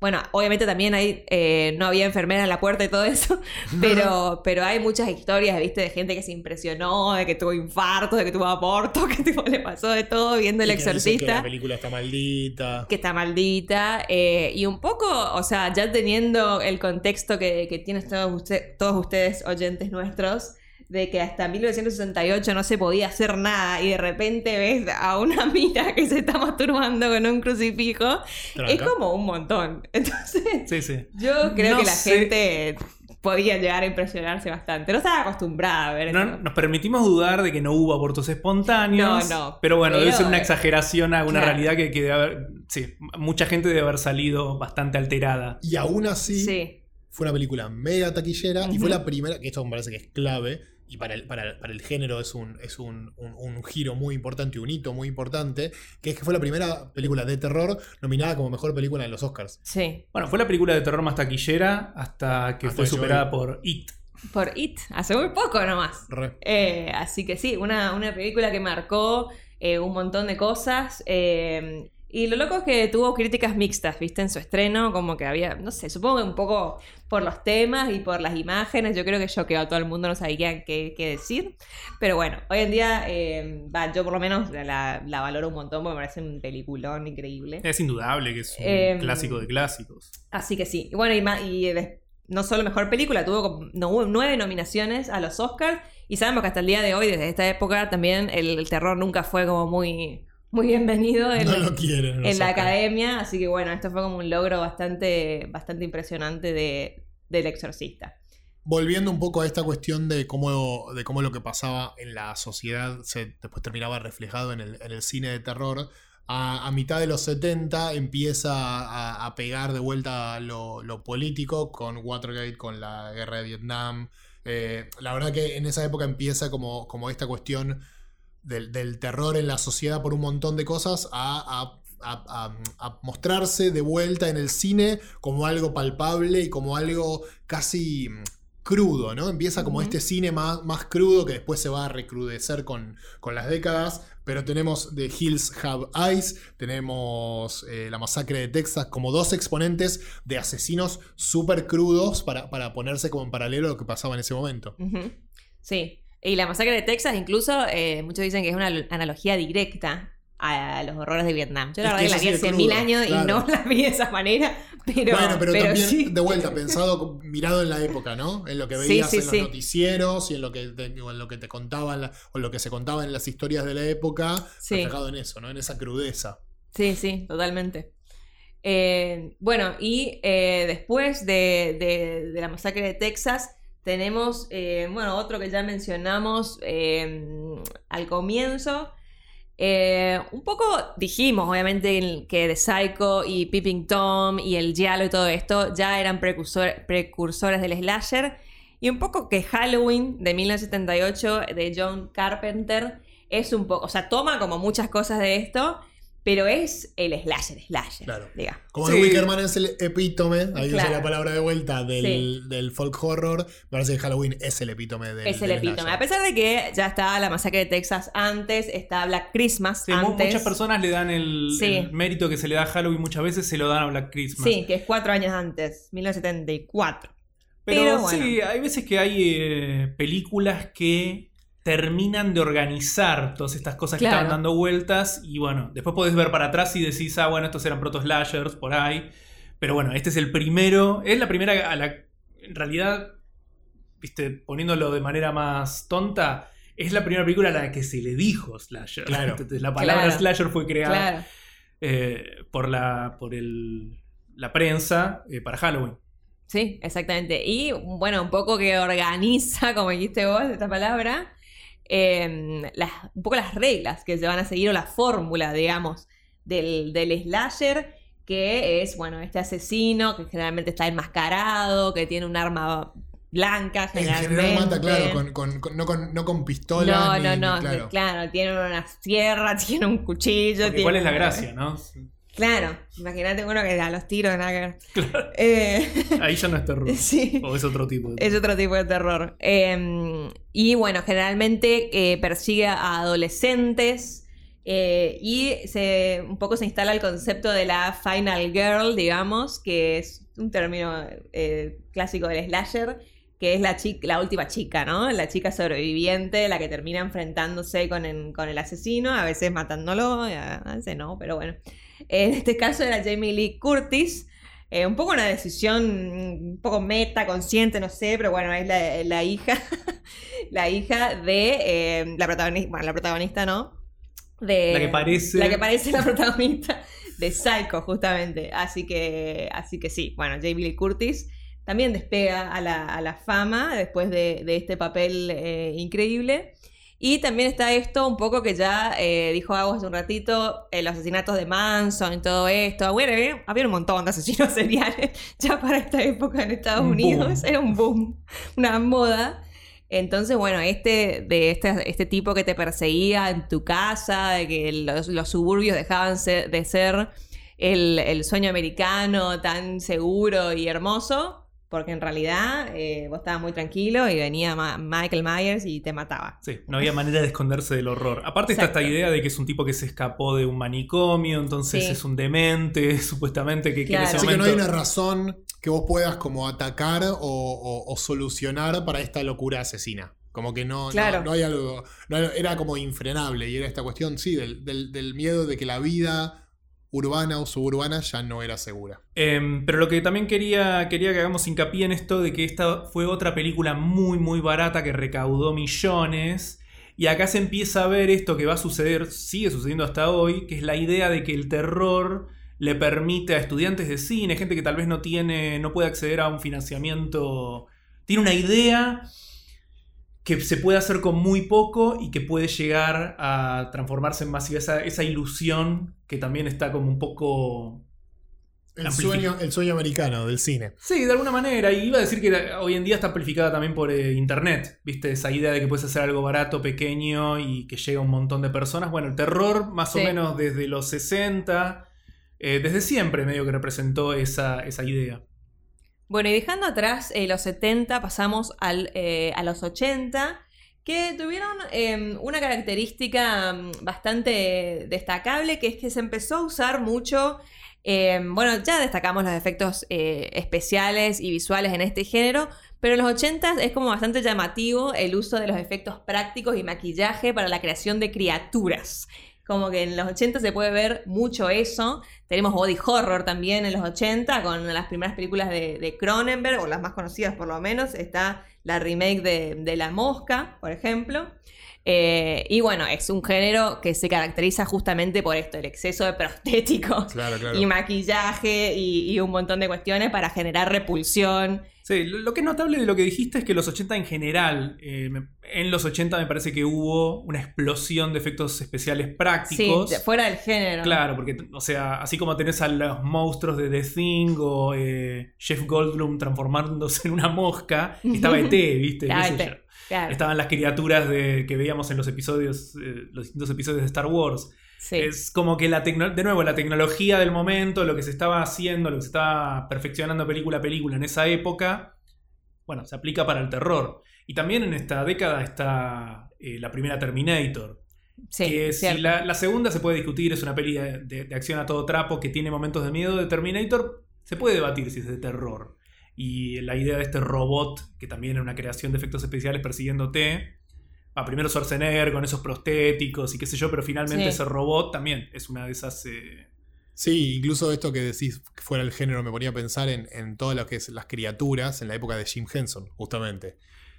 Bueno, obviamente también hay, eh, no había enfermera en la puerta y todo eso, pero, pero hay muchas historias, viste, de gente que se impresionó, de que tuvo infarto, de que tuvo aborto, que tipo, le pasó de todo viendo El Y que Exorcista la película está maldita. que está maldita. eh, y un poco, o sea, ya teniendo el contexto que, que tienen todos, usted- todos ustedes, oyentes nuestros, de que hasta 1968 no se podía hacer nada y de repente ves a una mina que se está masturbando con un crucifijo, Tranca. es como un montón. Entonces, Sí, sí. yo creo No que la sé. gente podía llegar a impresionarse bastante. No estaba acostumbrada a ver No- esto. nos permitimos dudar de que no hubo abortos espontáneos. No, no. Pero bueno, debe ser una exageración a una claro. realidad que, que debe haber. Sí, mucha gente debe haber salido bastante alterada. Y aún así, Sí. fue una película mega taquillera y fue la primera, que esto me parece que es clave, y para el, para, para el género es, un, es un, un- un giro muy importante, un hito muy importante, que es que fue la primera película de terror nominada como mejor película en los Oscars. Sí. Bueno, fue la película de terror más taquillera hasta que Hasta fue que superada por It. Por It, hace muy poco nomás. Eh, así que sí, una, una película que marcó eh, un montón de cosas. eh, y lo loco es que tuvo críticas mixtas, ¿viste? En su estreno, como que había, no sé, supongo que un poco por los temas y por las imágenes. Yo creo que choqueó a todo el mundo, no sabía qué, qué decir. Pero bueno, hoy en día, eh, yo por lo menos la, la valoro un montón porque me parece un peliculón increíble. Es indudable que es un Em, clásico de clásicos. Así que sí. Y bueno, y, y no solo mejor película, tuvo no- nueve nominaciones a los Oscars. Y sabemos que hasta el día de hoy, desde esta época, también el, el terror nunca fue como muy, muy bienvenido en, No lo quieren. en los la academia. Así que bueno, esto fue como un logro bastante, bastante impresionante de, del exorcista. Volviendo un poco a esta cuestión de cómo, de cómo lo que pasaba en la sociedad se después terminaba reflejado en el, en el cine de terror. A, a mitad de los 70 empieza a, a pegar de vuelta lo, lo político con Watergate, con la guerra de Vietnam. Eh, la verdad que en esa época empieza como, como esta cuestión del, del terror en la sociedad por un montón de cosas a, a- a- a- a mostrarse de vuelta en el cine como algo palpable y como algo casi mm, crudo, ¿no? Empieza como este cine más, más crudo que después se va a recrudecer con, con las décadas, pero tenemos The Hills Have Eyes, tenemos eh, La Masacre de Texas como dos exponentes de asesinos súper crudos para, para ponerse como en paralelo a lo que pasaba en ese momento. Sí. Y la masacre de Texas, incluso, eh, muchos dicen que es una analogía directa a los horrores de Vietnam. Yo la Es verdad que que la vi hace mil años y no la vi de esa manera. Pero, bueno, pero, pero también sí. de vuelta, pensado, mirado en la época, ¿no? En lo que veías sí, en los noticieros y en lo que te, o en lo que te contaban, la- o lo que se contaba en las historias de la época, Sí. reflejado en eso, ¿no? En esa crudeza. Sí, sí, totalmente. Eh, bueno, y eh, después de, de- de la masacre de Texas, tenemos, eh, bueno, otro que ya mencionamos eh, al comienzo. Eh, un poco dijimos, obviamente, que The Psycho y Peeping Tom y el Giallo y todo esto ya eran precursor- precursores del slasher. Y un poco que Halloween de 1978 de John Carpenter es un poco, o sea, toma como muchas cosas de esto, pero es el slasher, slasher, Claro. diga. Como Sí. The Wickerman es el epítome, ahí usa Claro. la palabra de vuelta, del, Sí. del folk horror, me parece que Halloween es el epítome del Es el del epítome. slasher. A pesar de que ya está la masacre de Texas antes, está Black Christmas Sí, antes. muchas personas le dan el, Sí. el mérito que se le da a Halloween, muchas veces se lo dan a Black Christmas. Sí, que es cuatro años antes, 1974. Pero, Pero bueno. sí, hay veces que hay eh, películas que terminan de organizar todas estas cosas que estaban dando vueltas. Y bueno, después podés ver para atrás y decís, ah, bueno, estos eran proto slashers por ahí. Pero bueno, este es el primero. Es la primera a la. En realidad, viste, poniéndolo de manera más tonta, es la primera película a la que se le dijo slasher. Claro. Entonces, la palabra Claro. slasher fue creada Claro. eh, por la. por el. la prensa eh, para Halloween. Sí, exactamente. Y bueno, un poco que organiza, como dijiste vos, esta palabra, eh, las, un poco las reglas que se van a seguir o la fórmula, digamos, del, del slasher, que es, bueno, este asesino que generalmente está enmascarado, que tiene un arma blanca, En generalmente. general mata, claro, con, con- con- no, con, no con pistola. no, ni- no, ni- no, claro. claro. tiene una sierra, tiene un cuchillo. Tiene ¿Cuál es la gracia, no? Claro, imagínate uno que a los tiros, nada que ver. Eh, Ahí ya no es terror. sí. O es otro tipo de Es otro tipo de terror. Eh, y bueno, generalmente eh, persigue a adolescentes eh, y se, un poco se instala el concepto de la final girl, digamos, que es un término eh, clásico del slasher, que es la, chi- la última chica, ¿no? La chica sobreviviente, la que termina enfrentándose con el, con el asesino, a veces matándolo, a veces no, pero bueno. En este caso era Jamie Lee Curtis. Eh, un poco una decisión un poco meta, consciente, no sé, pero bueno, es la, la hija, la hija de eh, la protagonista, bueno, la protagonista no, de La que parece. la que parece la protagonista de Psycho, justamente. Así que, así que sí, bueno, Jamie Lee Curtis también despega a la, a la fama después de, de este papel eh, increíble. Y también está esto un poco que ya eh, dijo Agua hace un ratito, eh, los asesinatos de Manson y todo esto. Bueno, había, había un montón de asesinos seriales ya para esta época en Estados Un Unidos. boom. Era un boom, una moda. Entonces, bueno, este de este, este tipo que te perseguía en tu casa, de que los, los suburbios dejaban ser- de ser el, el sueño americano tan seguro y hermoso, porque en realidad eh, vos estabas muy tranquilo y venía Ma- Michael Myers y te mataba. Sí, no había manera de esconderse del horror. Aparte está esta Exacto. idea de que es un tipo que se escapó de un manicomio, entonces Sí. es un demente, supuestamente, que, que en Claro. ese Así que no hay una razón que vos puedas como atacar o, o- o solucionar para esta locura asesina. Como que no, no- Claro. no, hay algo. no era como infrenable. Y era esta cuestión, sí, del, del- del miedo de que la vida urbana o suburbana ya no era segura. Em, pero lo que también quería, quería que hagamos hincapié en esto de que esta fue otra película muy, muy barata que recaudó millones. Y acá se empieza a ver esto que va a suceder, sigue sucediendo hasta hoy, que es la idea de que el terror le permite a estudiantes de cine, gente que tal vez no tiene, no puede acceder a un financiamiento, tiene una idea que se puede hacer con muy poco y que puede llegar a transformarse en masiva. Esa, esa ilusión que también está como un poco El sueño, el sueño americano del cine. Sí, de alguna manera. Y iba a decir que hoy en día está amplificada también por eh, internet. ¿Viste? Esa idea de que puedes hacer algo barato, pequeño y que llega a un montón de personas. Bueno, el terror, más o menos desde los 60, eh, desde siempre medio que representó esa, esa idea. Bueno, y dejando atrás eh, los 70, pasamos al, eh, a los 80, que tuvieron eh, una característica mm, bastante destacable, que es que se empezó a usar mucho, eh, bueno, ya destacamos los efectos eh, especiales y visuales en este género, pero en los 80 es como bastante llamativo el uso de los efectos prácticos y maquillaje para la creación de criaturas. Como que en los 80 se puede ver mucho eso. Tenemos body horror también en los 80 con las primeras películas de, Cronenberg, o las más conocidas por lo menos. Está la remake de, de La Mosca, por ejemplo. Eh, y bueno, es un género que se caracteriza justamente por esto, el exceso de prostéticos Claro, claro. y maquillaje y, y un montón de cuestiones para generar repulsión. Sí, lo, lo que es notable de lo que dijiste es que los 80 en general, eh, me- en los 80 me parece que hubo una explosión de efectos especiales Sí, prácticos. de- fuera del género. Claro, porque, o sea, así como tenés a los monstruos de The Thing o eh, Jeff Goldblum transformándose en una mosca, estaba ET, ¿viste? Claro. Estaban las criaturas de, que veíamos en los episodios, eh, los distintos episodios de Star Wars. Sí. Es como que la de nuevo, la tecnología del momento, lo que se estaba haciendo, lo que se estaba perfeccionando película a película en esa época, bueno, se aplica para el terror. Y también en esta década está eh, la primera Terminator. Sí, que si cierto. la, la segunda se puede discutir, es una peli de, de- de acción a todo trapo que tiene momentos de miedo de Terminator, se puede debatir si es de terror. Y la idea de este robot, que también era una creación de efectos especiales persiguiéndote, ah, primero Schwarzenegger con esos prostéticos y qué sé yo, pero finalmente Sí. ese robot también es una de esas... eh, Sí, incluso esto que decís que fuera el género me ponía a pensar en, en que es las criaturas en la época de Jim Henson, justamente.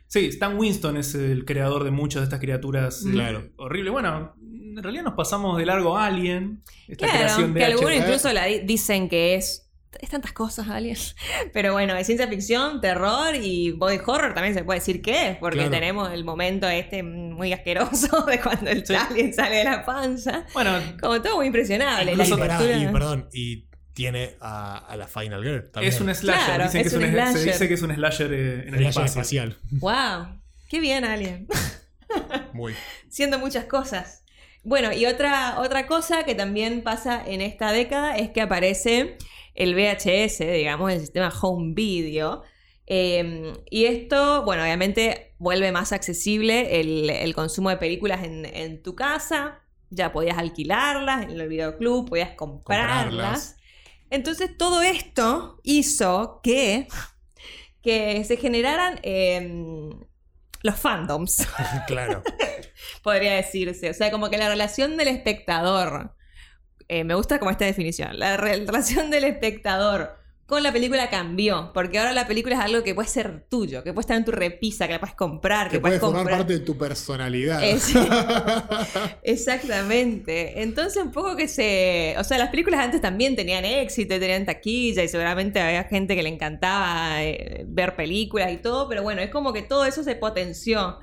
Sí, Stan Winston es el creador de muchas de estas criaturas eh, Claro. horribles. Bueno, en realidad nos pasamos de largo a Alien, esta Claro, creación de que algunos incluso la di- dicen que es. Es tantas cosas, Alien. Pero bueno, es ciencia ficción, terror y body horror también se puede decir que es, porque Claro. tenemos el momento este muy asqueroso de cuando el alien sale de la panza. Bueno, Como todo muy impresionable. Incluso, la pará, arquitectura. y perdón, y tiene a, a la Final Girl también. es un slasher. Claro, Dicen que es es un es- se slasher. dice que es un slasher eh, en el Slasher espacio. espacial. ¡Wow! ¡Qué bien, Alien! Muy. Siendo muchas cosas. Bueno, y otra, otra cosa que también pasa en esta década es que aparece el VHS, digamos, el sistema home video. Eh, y esto, bueno, obviamente vuelve más accesible el, el consumo de películas en, en tu casa. Ya podías alquilarlas en el videoclub, podías comprarlas. Comprarlas. Entonces todo esto hizo que, que se generaran eh, los fandoms claro. podría decirse. O sea, como que la relación del espectador. eh, me gusta como esta definición. La re- relación del espectador con la película cambió. Porque ahora la película es algo que puede ser tuyo, que puede estar en tu repisa, que la puedes comprar, que, Que puede puedes formar comprar. parte de tu personalidad. Es- Exactamente. Entonces, un poco que se. O sea, las películas antes también tenían éxito, y tenían taquilla, y seguramente había gente que le encantaba eh, ver películas y todo, pero bueno, es como que todo eso se potenció.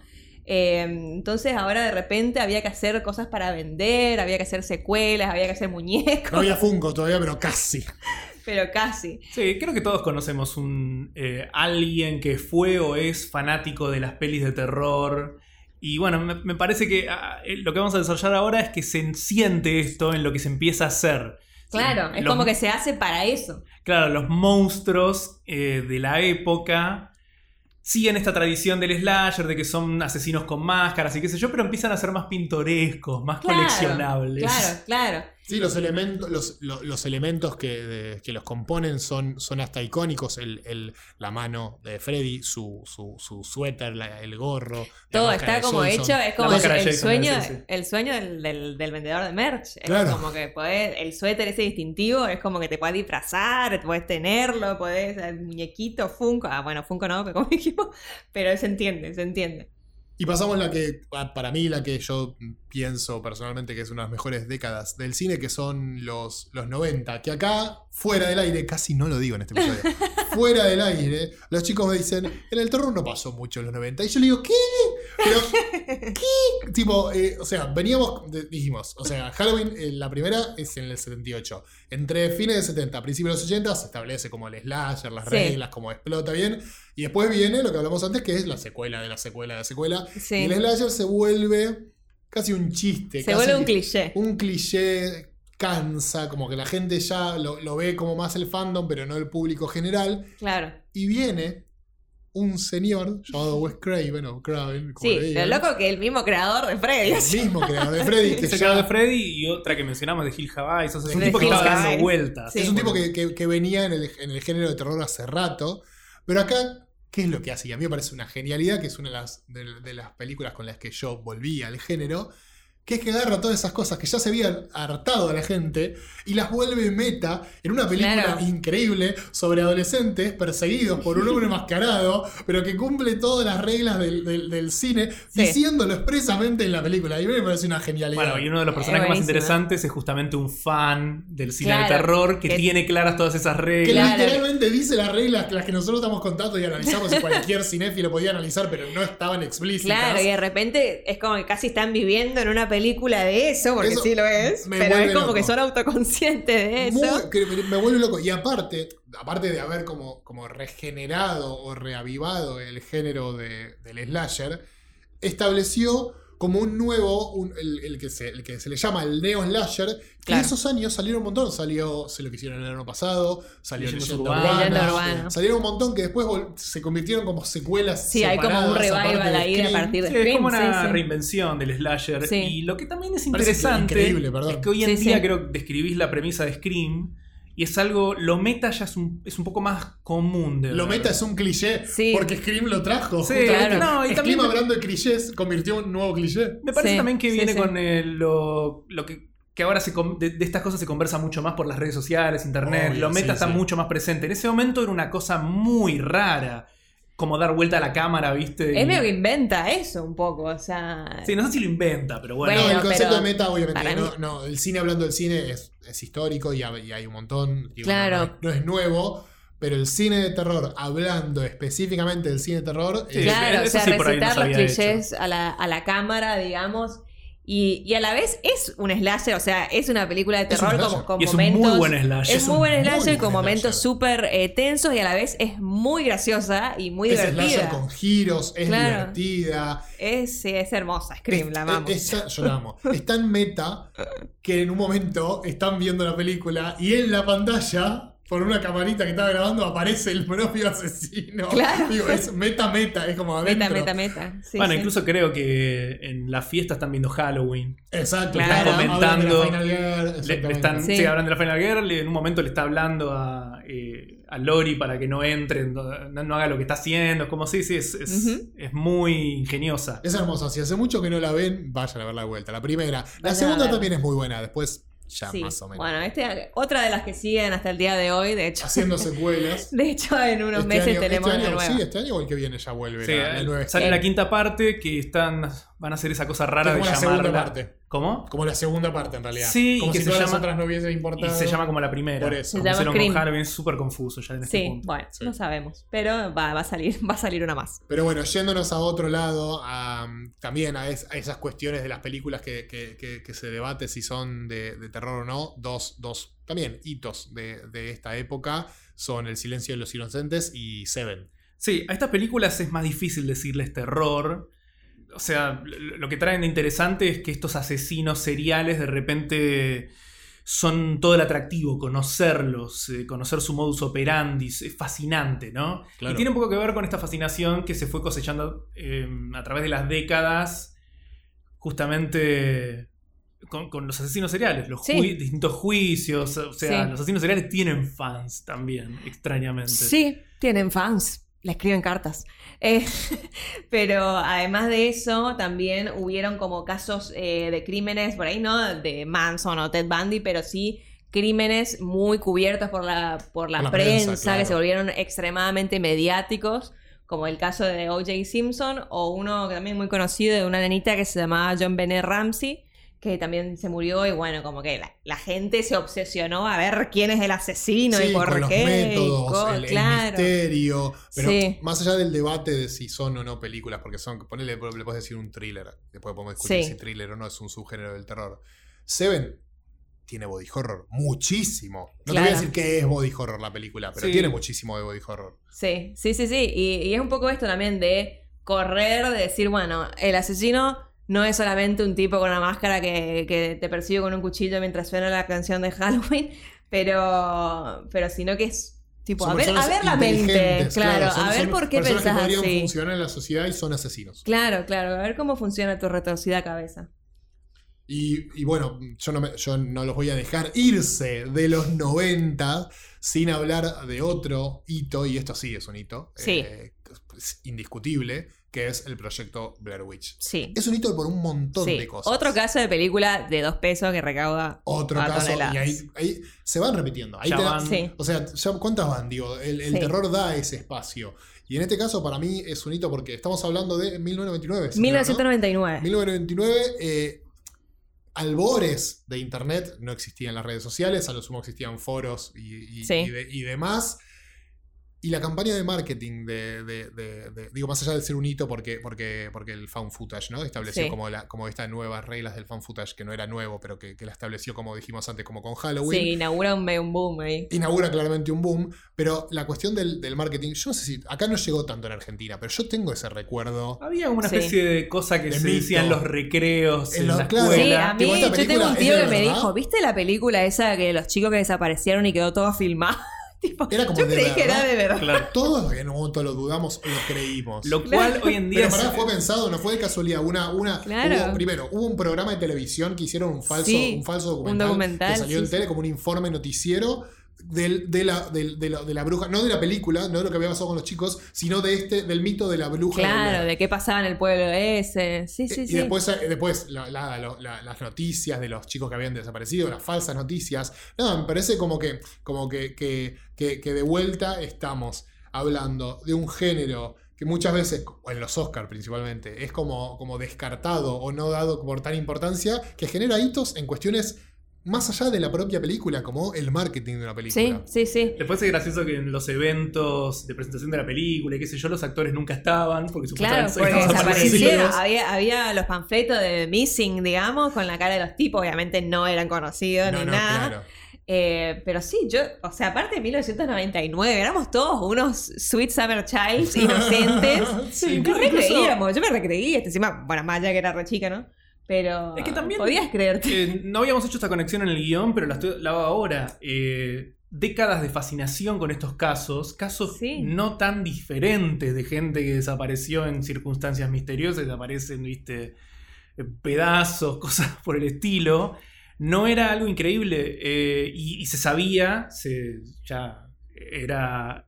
Eh, entonces, ahora de repente había que hacer cosas para vender, había que hacer secuelas, había que hacer muñecos, no había Funko todavía, pero casi. pero casi. Sí, creo que todos conocemos un eh, alguien que fue o es fanático de las pelis de terror. Y bueno, me, me parece que ah, eh, lo que vamos a desarrollar ahora es que se siente esto en lo que se empieza a hacer. Claro, es Los- como que se hace para eso. Claro, los monstruos eh, de la época siguen esta tradición del slasher, de que son asesinos con máscaras y qué sé yo, pero empiezan a ser más pintorescos, más Claro, coleccionables. Claro, claro. Sí, los elementos, los, lo- los elementos que, de- que los componen son, son hasta icónicos. El, el- la mano de Freddy, su, su, su suéter, la- el gorro. Todo está como hecho, es como el, sueño, sí, sí. el sueño del, del- del vendedor de merch. Es Claro. como que podés, el suéter ese distintivo es como que te puedes disfrazar, puedes tenerlo, podés, el muñequito, Funko, ah bueno, Funko no, como dijimos, pero se entiende, se entiende. Y pasamos la que, pa- para mí, la que yo pienso personalmente que es una de las mejores décadas del cine, que son los, los 90. Que acá, fuera del aire, casi no lo digo en este episodio, fuera del aire, los chicos me dicen, en el terror no pasó mucho en los 90. Y yo le digo, ¿qué? Pero, ¿qué? Tipo, eh, o sea, veníamos, dijimos, o sea, Halloween, eh, la primera es en el 78. Entre fines de 70, principios de los 80, se establece como el slasher, las Sí. reglas, como explota bien. Y después viene lo que hablamos antes, que es la secuela de la secuela de la secuela. Sí. Y el slasher se vuelve casi un chiste. Se casi vuelve un cliché. Un cliché cansa, como que la gente ya lo, lo ve como más el fandom, pero no el público general. Claro. Y viene un señor llamado Wes Craven, o Craven, como Sí, lo loco que el mismo creador de Freddy. El mismo creador de Freddy, que se ya- de Freddy y otra que mencionamos de Hill Havai. sos- Es un De tipo que estaba dando vueltas. Sí. Es un tipo que, que- que venía en el, en el género de terror hace rato. Pero acá, ¿qué es lo que hace? Y a mí me parece una genialidad, que es una de las, de, de las películas con las que yo volví al género. Que es que agarra todas esas cosas que ya se habían hartado a la gente y las vuelve meta en una película Claro. increíble sobre adolescentes perseguidos por un hombre mascarado, pero que cumple todas las reglas del, del- del cine, Sí. diciéndolo expresamente en la película. Y a mí me parece una genialidad. Bueno, y uno de los personajes más interesantes es justamente un fan del cine Claro, de terror que, que- tiene claras todas esas Que reglas. Claro. literalmente dice las reglas las que nosotros estamos contando y analizamos y cualquier cinéfilo podía analizar, pero no estaban explícitas. Claro, y de repente es como que casi están viviendo en una película de eso, porque Eso sí lo es, pero es como loco. que son autoconscientes de eso. Muy- me vuelve loco. Y aparte, aparte de haber como, como regenerado o reavivado el género de- del slasher, estableció como un nuevo, un- el, el que se, el que se le llama el neo slasher, que Claro. en esos años salieron un montón. Salió Se lo que hicieron el año pasado, salió Leyendas Leyenda Urbanas. Urbana, salieron un montón que después se convirtieron como secuelas. Sí, hay como un revival de ahí a partir de Sí, es Scream, como una sí, sí. reinvención del slasher. Sí. Y lo que también es interesante increíble, perdón. es que hoy en Sí, día sí. creo que describís la premisa de Scream Y es algo, lo meta ya es un, es un poco más común de Lo ver. meta es un cliché Sí. porque Scream lo trajo. Sí, justamente. claro. No, y Scream también- hablando de clichés convirtió en un nuevo cliché. Me parece Sí, también que sí, viene sí. con el- lo, lo que, que ahora se de, de estas cosas se conversa mucho más por las redes sociales, internet. Obvio, lo meta sí, está sí. mucho más presente. En ese momento era una cosa muy rara. Como dar vuelta a la cámara, ¿viste? Es medio que inventa eso un poco, o sea. Sí, no sé si lo inventa, pero bueno. no, Bueno, el concepto pero de meta, obviamente, no, no, el cine hablando del cine es, es histórico y, ha- y hay un montón. digo, Claro. No, es- no es nuevo, pero el cine de terror, hablando específicamente del cine de terror, Sí, es- Claro, o sea, sí por ahí no recitar los clichés a la, a la cámara, digamos. Y, y a la vez es un slasher, o sea, es una película de Es terror con, con Y es un momentos. muy buen slasher. Es Es muy buen muy slasher con buen momentos súper eh, tensos y a la vez es muy graciosa y muy es slasher divertida. con giros, es Claro. divertida. Es, es hermosa, Scream, Es- la amamos. es- es- yo la amo. Es tan meta que en un momento están viendo la película y en la pantalla, por una camarita que estaba grabando, aparece el propio asesino. Claro. Digo, es meta, meta, es como meta, adentro. meta, meta. Sí, bueno, sí. incluso creo que en la fiesta están viendo Halloween. Exacto, Claro. están Comentando. comentando. De la Final Girl, Le- están, Sí. sí, hablan de la Final Girl. y En un momento le está hablando a, eh, a Lori para que no entre, no, no haga lo que está haciendo. Es como, sí, sí, es, es, muy ingeniosa. Es hermosa. Si hace mucho que no la ven, vayan a verla de vuelta. La primera. La segunda también es muy buena. Después, ya Sí. más o menos. Bueno, este, otra de las que siguen hasta el día de hoy, de hecho. Haciendo secuelas. De hecho, en unos Este meses año- tenemos este una año, nueva. Sí, este año o el que viene ya vuelve Sí, la, la nueva sale Eh. la quinta parte que están van a hacer esa cosa rara de es como la llamarla. segunda parte. ¿Cómo? Como la segunda parte en realidad. Sí, como que si se todas las llama- otras no hubiesen Y importado. se llama como la primera. Por eso. Se Como llama con Halloween, es súper confuso ya en este Sí, punto. bueno, Sí. no sabemos. Pero va, va a salir, va a salir una más. Pero bueno, yéndonos a otro lado, a, también a, es- a esas cuestiones de las películas que, que- que- que se debate si son de, de terror o no, dos, dos también hitos de, de esta época son El silencio de los inocentes y Seven. Sí, a estas películas es más difícil decirles terror. O sea, lo que traen de interesante es que estos asesinos seriales de repente son todo el atractivo, conocerlos, eh, conocer su modus operandi, es fascinante, ¿no? Claro. Y tiene un poco que ver con esta fascinación que se fue cosechando eh, a través de las décadas, justamente con, con los asesinos seriales, los Sí. distintos juicios, o sea, Sí. los asesinos seriales tienen fans también, extrañamente. Sí, tienen fans. Le escriben cartas. Eh, pero además de eso, también hubieron como casos eh, de crímenes por ahí, ¿no? De Manson o Ted Bundy, pero sí crímenes muy cubiertos por la, por la, prensa, prensa, claro. que se volvieron extremadamente mediáticos, como el caso de O.J. Simpson, o uno que también muy conocido de una nenita que se llamaba John Benet Ramsey, que también se murió y bueno, como que la, la gente se obsesionó a ver quién es el asesino Sí, y por con qué. métodos, el, el claro. misterio. Pero Sí. más allá del debate de si son o no películas, porque son, ponele, le puedes decir un thriller. Después podemos discutir Sí. si thriller o no es un subgénero del terror. Seven tiene body horror, muchísimo. No te voy a decir que es body horror la película, pero Sí. tiene muchísimo de body horror. Sí, sí, sí, sí. Y, y es un poco esto también de correr, de decir, bueno, el asesino no es solamente un tipo con una máscara que, que te persigue con un cuchillo mientras suena la canción de Halloween, pero, pero sino que es tipo, Son a ver, a ver la mente, claro, son- a ver por qué personas que pensás podrían así. funcionar en la sociedad y son asesinos. Claro, claro, a ver cómo funciona tu retorcida cabeza. Y, y bueno, yo no, me- yo no los voy a dejar irse de los 90 sin hablar de otro hito, y esto sí es un hito, Sí. eh, es indiscutible, que es el proyecto Blair Witch. Sí. Es un hito por un montón Sí. de cosas. Otro caso de película de dos pesos que recauda Otro caso, toneladas. y ahí, ahí se van repitiendo. Ahí te van. Sí. O sea, ya, ¿cuántas van? Digo, el, el Sí. terror da ese espacio. Y en este caso, para mí, es un hito porque estamos hablando de 1999. ¿sí, no? 1999. 1999, eh, albores de internet, no existían las redes sociales, a lo sumo existían foros y, y- Sí. y de- y demás. Y la campaña de marketing de, de- de- de- digo, más allá de ser un hito porque, porque, porque el fan footage, ¿no? Estableció Sí. como, la, como estas nuevas reglas del fan footage, que no era nuevo, pero que, que la estableció, como dijimos antes, como con Halloween. Sí, inaugura un, un boom ahí. Inaugura claramente un boom, pero la cuestión del, del marketing, yo no sé si acá no llegó tanto en Argentina, pero yo tengo ese recuerdo. Había una Sí. especie de cosa que De se mito. decía en los recreos, En en, los- la claro. Sí, a mí, yo tengo un tío que me verdad. dijo, ¿viste la película esa que los chicos que desaparecieron y quedó todo filmado? tipo, Era como yo de creí que era verdad. de verdad. Claro. Todos en un momento lo dudamos o lo creímos. Lo cual hoy en día Pero pará, es- fue pensado, no fue de casualidad. Una, una, Claro. hubo- primero, hubo un programa de televisión que hicieron un falso, Sí, un falso un documental, documental, que salió sí, en tele como un informe noticiero del- de, la, del- de la- de la bruja, no de la película, no de lo que había pasado con los chicos, sino de este, del mito de la bruja. Claro, de qué pasaba en el pueblo ese. Sí, sí, y sí. después, eh, después la- la- la- la- las noticias de los chicos que habían desaparecido, las falsas noticias. No, me parece como que, como que, que, que- que de vuelta estamos hablando de un género que muchas veces, o en los Oscars principalmente, es como, como descartado o no dado por tan importancia, que genera hitos en cuestiones más allá de la propia película, como el marketing de una Sí, película. sí, sí. Después es gracioso que en los eventos de presentación de la película y qué sé yo, los actores nunca estaban porque Claro, supuestamente desaparecieron. Había, había los panfletos de Missing, digamos, con la cara de los tipos. Obviamente no eran conocidos No, ni no, nada. claro. Eh, pero sí, yo, o sea, aparte de 1999, éramos todos unos Sweet Summer Childs inocentes. Sí, incluso- recreíamos, yo me recreí. Este, encima, bueno, más allá que era re chica, ¿no? Pero. Es que también- Podías creerte. Eh, no habíamos hecho esta conexión en el guion, pero la, estoy, la hago ahora. Eh, décadas de fascinación con estos casos, casos Sí. no tan diferentes de gente que desapareció en circunstancias misteriosas, desaparecen, viste, pedazos, cosas por el estilo. No era algo increíble eh, y, y se sabía, se, ya era,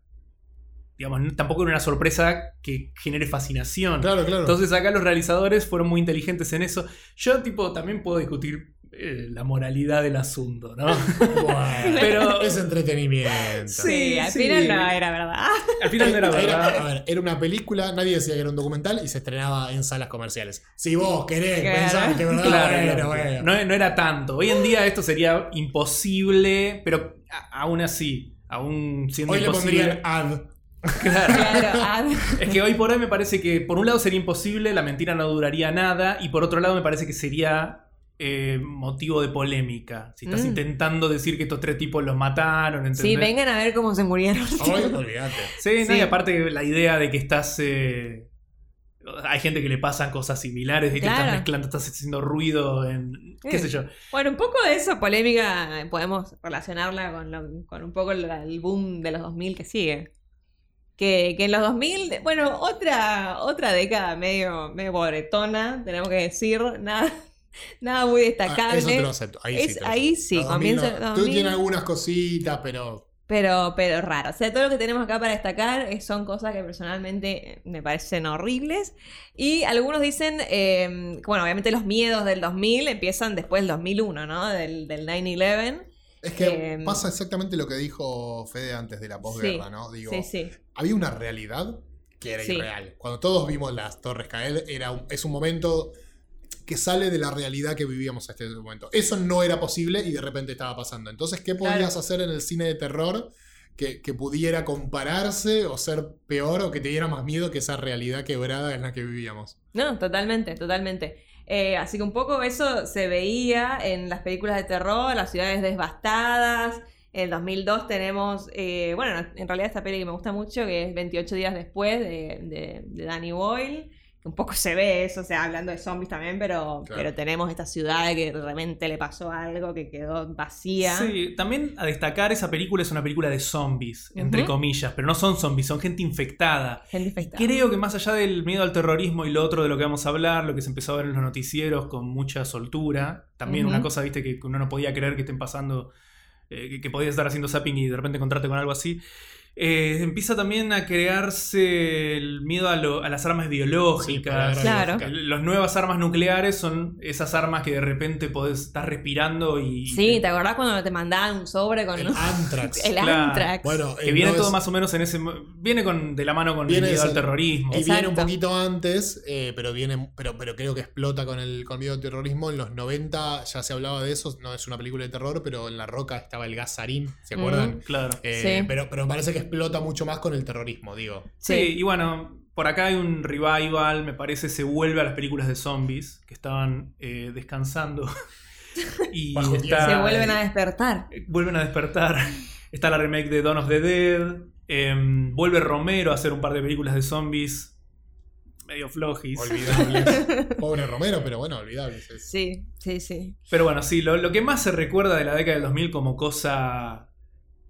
digamos, tampoco era una sorpresa que genere fascinación. Claro, claro. Entonces acá los realizadores fueron muy inteligentes en eso. Yo tipo también puedo discutir eh, la moralidad del asunto, ¿no? Bueno, Pero- es entretenimiento. Sí, al sí. final no era verdad. Al final no era a verdad. ver, era una película, nadie decía que era un documental y se estrenaba en salas comerciales. Si vos querés Claro. pensar que verdad, Claro, bueno, claro. bueno. No, no era tanto. Hoy en día esto sería imposible, pero a- aún así, aún siendo Hoy le imposible. pondrían ad. Claro. Claro, ah, Es que hoy por hoy me parece que por un lado sería imposible, la mentira no duraría nada, y por otro lado me parece que sería eh, motivo de polémica. Si estás Mm. intentando decir que estos tres tipos los mataron, ¿entendés? Sí, vengan a ver cómo se murieron. Hoy, olvídate. Sí, no, Sí. y aparte la idea de que estás. eh, hay gente que le pasan cosas similares y te estás mezclando, estás haciendo ruido en. qué Sí. sé yo. Bueno, un poco de eso, polémica, podemos relacionarla con, lo- con un poco el, el boom de los 2000 que sigue. Que, que en los 2000, bueno, otra, otra década medio, medio pobretona, tenemos que decir, nada, nada muy Ah, destacable. eso te lo acepto. Ahí Es- sí. te lo ahí acepto. sí, Los 2000 comienza Tú 2000. tienes algunas cositas, pero. Pero, pero raro. O sea, todo lo que tenemos acá para destacar es- son cosas que personalmente me parecen horribles. Y algunos dicen, eh, bueno, obviamente los miedos del 2000 empiezan después del 2001, ¿no? Del, del 9-11. Es que Eh, pasa exactamente lo que dijo Fede antes de la posguerra, Sí, ¿no? Digo, Sí, sí. había una realidad que era irreal. Cuando todos vimos las torres caer, era un- es un momento que sale de la realidad que vivíamos hasta ese momento. Eso no era posible y de repente estaba pasando. Entonces, ¿qué Claro. podías hacer en el cine de terror que, que pudiera compararse o ser peor o que te diera más miedo que esa realidad quebrada en la que vivíamos? No, totalmente, totalmente. Eh, así que un poco eso se veía en las películas de terror, las ciudades devastadas. En el 2002 tenemos, eh, bueno, en realidad esta peli que me gusta mucho, que es 28 días después de, de- Danny Boyle, un poco se ve eso, o sea, hablando de zombies también, pero, Claro. pero tenemos esta ciudad que de repente le pasó algo, que quedó vacía. Sí, también a destacar, esa película es una película de zombies, entre comillas, pero no son zombies, son gente infectada. Gente infectada. creo que más allá del miedo al terrorismo y lo otro de lo que vamos a hablar, lo que se empezó a ver en los noticieros con mucha soltura, también una cosa, viste, que uno no podía creer que estén pasando, eh, que, que podías estar haciendo zapping y de repente encontrarte con algo así. Eh, empieza también a crearse el miedo a, lo- a las armas Sí, biológicas. palabra Claro. Las nuevas armas nucleares son esas armas que de repente podés estar respirando y. Sí, ¿te acordás cuando te mandaban un sobre con El Anthrax. el Claro. Antrax? Bueno, Que viene no todo es- más o menos en ese. Viene con, de la mano con Viene el miedo ese- al terrorismo. Y viene un poquito antes, eh, pero viene, pero, pero creo que explota con el con miedo al terrorismo. En los 90 ya se hablaba de eso. No es una película de terror, pero en La Roca estaba el gas sarín, ¿se acuerdan? Claro. Eh, Sí. pero, pero me parece que explota mucho más con el terrorismo, digo. Sí. y bueno, por acá hay un revival, me parece, se vuelve a las películas de zombies que estaban eh, descansando. y está-. Se vuelven a despertar. eh, vuelven a despertar. Está la remake de Dawn of the Dead. em, vuelve Romero a hacer un par de películas de zombies medio flojis. Olvidables. Pobre Romero, pero bueno, olvidables. es- Sí, sí, sí. Pero bueno, sí, lo, lo que más se recuerda de la década del 2000 como cosa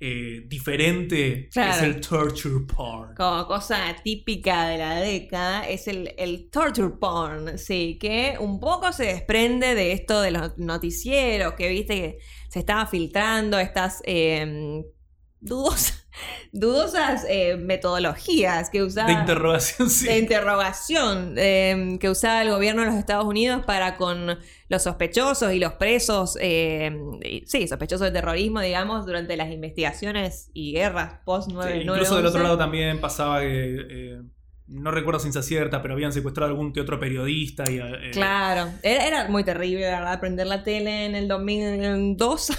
eh, diferente Claro. es el torture porn. Como cosa típica de la década es el, el torture porn, sí, que un poco se desprende de esto de los noticieros, que viste que se estaba filtrando estas eh, dudosas, dudosas eh, metodologías que usaba. De interrogación, sí. de interrogación eh, que usaba el gobierno de los Estados Unidos para con los sospechosos y los presos, eh, y- sí, sospechosos de terrorismo, digamos, durante las investigaciones y guerras post Sí, 9 incluso del otro lado también pasaba que. eh, no recuerdo ciencia cierta, pero habían secuestrado a algún que otro periodista. Y, eh, Claro, era, era muy terrible, verdad, prender la tele en el 2002.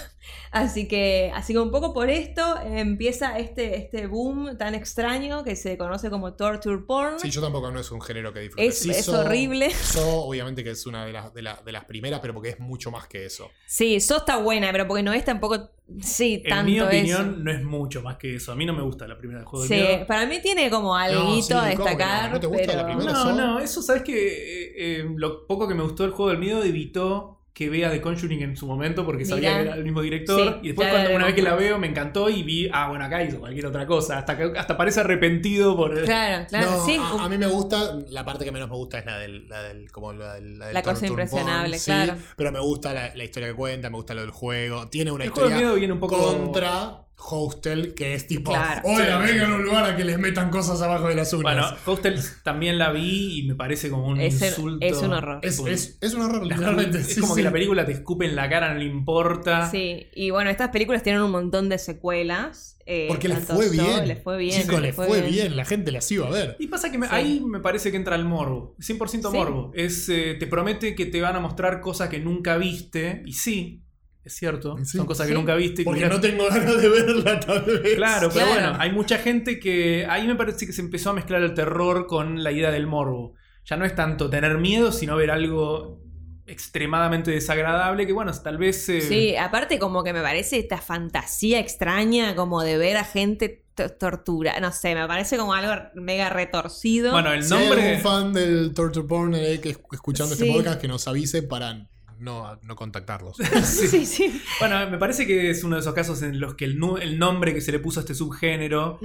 Así que, así que un poco por esto empieza este, este boom tan extraño que se conoce como torture porn. Sí, yo tampoco no es un género que disfrute. Es- Sí, es So- horrible. So, obviamente que es una de las, de, la- de las primeras, pero porque es mucho más que eso. Sí, eso está buena, pero porque no es tampoco, sí, En tanto mi eso. opinión, no es mucho más que eso. A mí no me gusta la primera del juego Sí, del miedo. para mí tiene como algo sí, a ¿cómo que no? destacar, ¿No te gusta la primera? No, no, eso sabes que eh, eh, lo poco que me gustó del juego del miedo evitó que vea The Conjuring en su momento porque sabía que era el mismo director. Sí, y después cuando una vez que la veo me encantó y vi, ah, bueno, acá hizo cualquier otra cosa. Hasta, hasta parece arrepentido por... Claro, claro, No, sí. a, mí me gusta, la parte que menos me gusta es la del, la del como la del, la del La cosa impresionable, claro. pero me gusta la, la historia que cuenta, me gusta lo del juego, tiene una El juego historia miedo viene un poco... contra Hostel, que es tipo, Claro. hola, Sí. vengan a un lugar a que les metan cosas abajo de las uñas. Bueno, Hostel también la vi y me parece como un Es, insulto. es un horror. es, Porque es, es un horror, literalmente. es sí, como sí. que la película te escupe en la cara, no le importa. Sí, y bueno, estas películas tienen un montón de secuelas. eh, Porque les fue bien. Les fue bien. Chicos, les fue bien. la gente las iba a ver. Y pasa que me- Sí. ahí me parece que entra el morbo. 100% Sí. morbo. Es, eh, te promete que te van a mostrar cosas que nunca viste. Y sí, es cierto. Sí. Son cosas que Sí. nunca viste. Porque mirás- no tengo ganas de verla tal vez. Claro, pero Claro. bueno, hay mucha gente que. Ahí me parece que se empezó a mezclar el terror con la idea del morbo. Ya no es tanto tener miedo, sino ver algo extremadamente desagradable que, bueno, tal vez. eh, Sí, aparte como que me parece esta fantasía extraña como de ver a gente to- tortura. No sé, me parece como algo mega retorcido. Bueno, el Si hay nombre. algún fan del Torture Porn eh, que escuchando Sí. este podcast que nos avise para no, no contactarlos. sí, sí. Bueno, me parece que es uno de esos casos en los que el, nu- el nombre que se le puso a este subgénero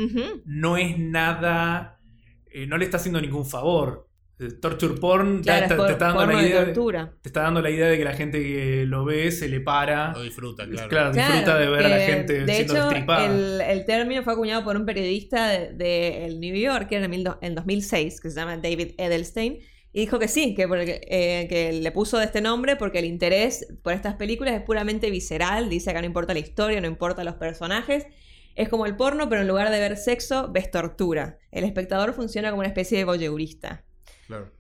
no es nada. eh, no le está haciendo ningún favor. El torture porn Claro, te, es por- te está dando la de idea. de- tortura. te está dando la idea de que la gente que lo ve se le para. Lo disfruta, Claro, claro. disfruta de ver a la que, gente de siendo hecho, destripada. el, el término fue acuñado por un periodista del de, el New Yorker en, mil do- en 2006, que se llama David Edelstein, y dijo que sí, que, porque, eh, que le puso de este nombre porque el interés por estas películas es puramente visceral, dice que no importa la historia, no importa los personajes. Es como el porno, pero en lugar de ver sexo, ves tortura. El espectador funciona como una especie de voyeurista. claro.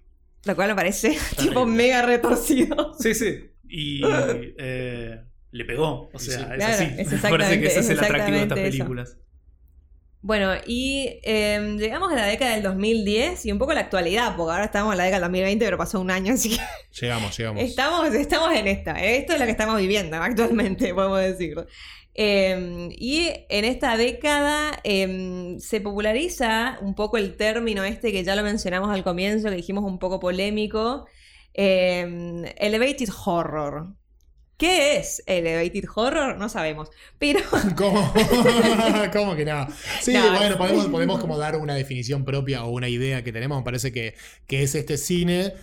Lo cual me parece tipo mega retorcido. Sí, sí. Y eh, le pegó. O sea, sí. es Claro, así. es Me parece exactamente- que ese es es el atractivo de estas exactamente eso. Bueno, y eh, llegamos a la década del 2010 y un poco a la actualidad, porque ahora estamos en la década del 2020, pero pasó un año, así que Llegamos, llegamos. estamos, estamos en esta. Esto es lo que estamos viviendo actualmente, podemos decir. Eh, y en esta década eh, se populariza un poco el término este que ya lo mencionamos al comienzo, que dijimos un poco polémico, elevated horror. ¿Qué es elevated horror? No sabemos. Pero ¿Cómo? ¿Cómo que no? Sí, No, bueno, podemos, podemos como dar una definición propia o una idea que tenemos. Me parece que, que es este cine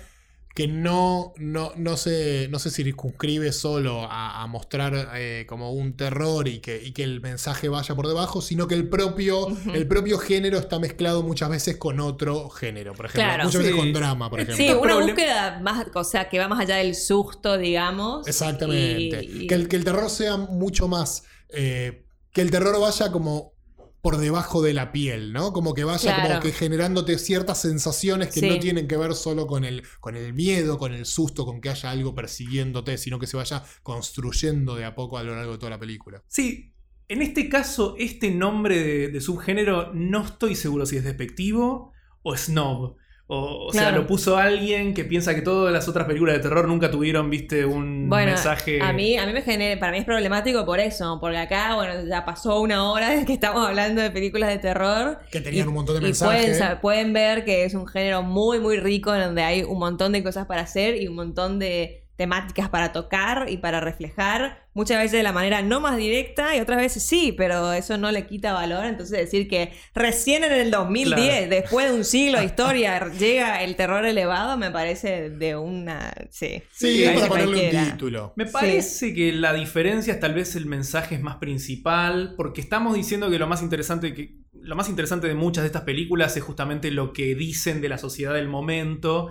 que no, no, no, se, no se circunscribe solo a, a mostrar eh, como un terror y que, y que el mensaje vaya por debajo, sino que el propio, el propio género está mezclado muchas veces con otro género, por ejemplo. Claro. muchas Sí. veces con drama, por ejemplo. Sí, una búsqueda más, o sea, que va más allá del susto, digamos. Exactamente. Y- y- Que, el, que el terror sea mucho más. eh, que el terror vaya como por debajo de la piel, ¿no? Como que vaya Claro. como que generándote ciertas sensaciones que Sí. no tienen que ver solo con el, con el miedo, con el susto, con que haya algo persiguiéndote, sino que se vaya construyendo de a poco a lo largo de toda la película. Sí, en este caso, este nombre de, de subgénero no estoy seguro si es despectivo o snob. O, o sea, lo puso alguien que piensa que todas las otras películas de terror nunca tuvieron, viste, un Bueno, mensaje. a mí, a mí me genera, para mí es problemático por eso, porque acá, bueno, ya pasó una hora desde que estamos hablando de películas de terror. Que tenían Y- un montón de mensajes. pueden, pueden ver que es un género muy, muy rico, en donde hay un montón de cosas para hacer y un montón de temáticas para tocar y para reflejar, muchas veces de la manera no más directa y otras veces sí, pero eso no le quita valor. Entonces decir que recién en el 2010, Claro. después de un siglo de historia, llega el terror elevado, me parece de una... Sí, Sí, para ponerle un título. Me Sí. parece que la diferencia es tal vez el mensaje es más principal, porque estamos diciendo que lo más interesante que lo más interesante de muchas de estas películas es justamente lo que dicen de la sociedad del momento.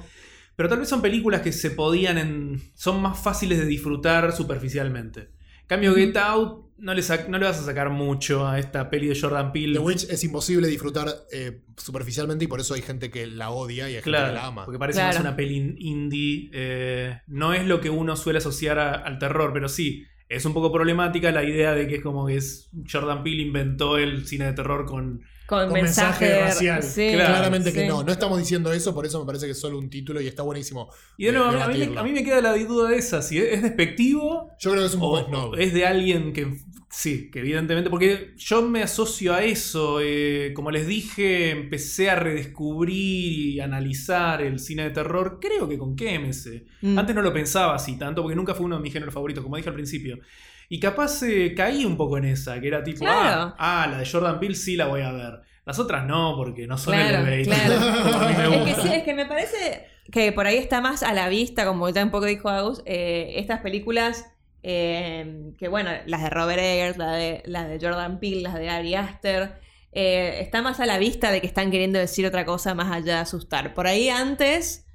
Pero tal vez son películas que se podían en, son más fáciles de disfrutar superficialmente. En cambio, Get Out no le, sac- no le vas a sacar mucho a esta peli de Jordan Peele. The Witch es imposible disfrutar eh, superficialmente y por eso hay gente que la odia y hay gente que la ama. porque parece Claro. más una peli indie. eh, no es lo que uno suele asociar a- al terror, pero sí, es un poco problemática la idea de que es como que es Jordan Peele inventó el cine de terror con... Con, Con mensaje mensaje, racial. sí, Claro, Claramente que sí. no, no estamos diciendo eso, por eso me parece que es solo un título y está buenísimo. Y de nuevo, a mí- a mí, me- queda la duda esa, si es despectivo Yo creo que es un poco snob. es de alguien que... Sí, que evidentemente, porque yo me asocio a eso, eh, como les dije, empecé a redescubrir y analizar el cine de terror, creo que con KMS. Mm. Antes no lo pensaba así tanto porque nunca fue uno de mis géneros favoritos, como dije al principio. Y capaz eh, caí un poco en esa, que era tipo, Claro. ah, ah, la de Jordan Peele sí la voy a ver. Las otras no, porque no son Claro, elevated. claro. Es que gusta. sí, es que me parece que por ahí está más a la vista, como ya un poco dijo Agus, eh, estas películas eh, que, bueno, las de Robert Eggers, la de, la de Jordan Peele, las de Ari Aster, eh, está más a la vista de que están queriendo decir otra cosa más allá de asustar. Por ahí antes,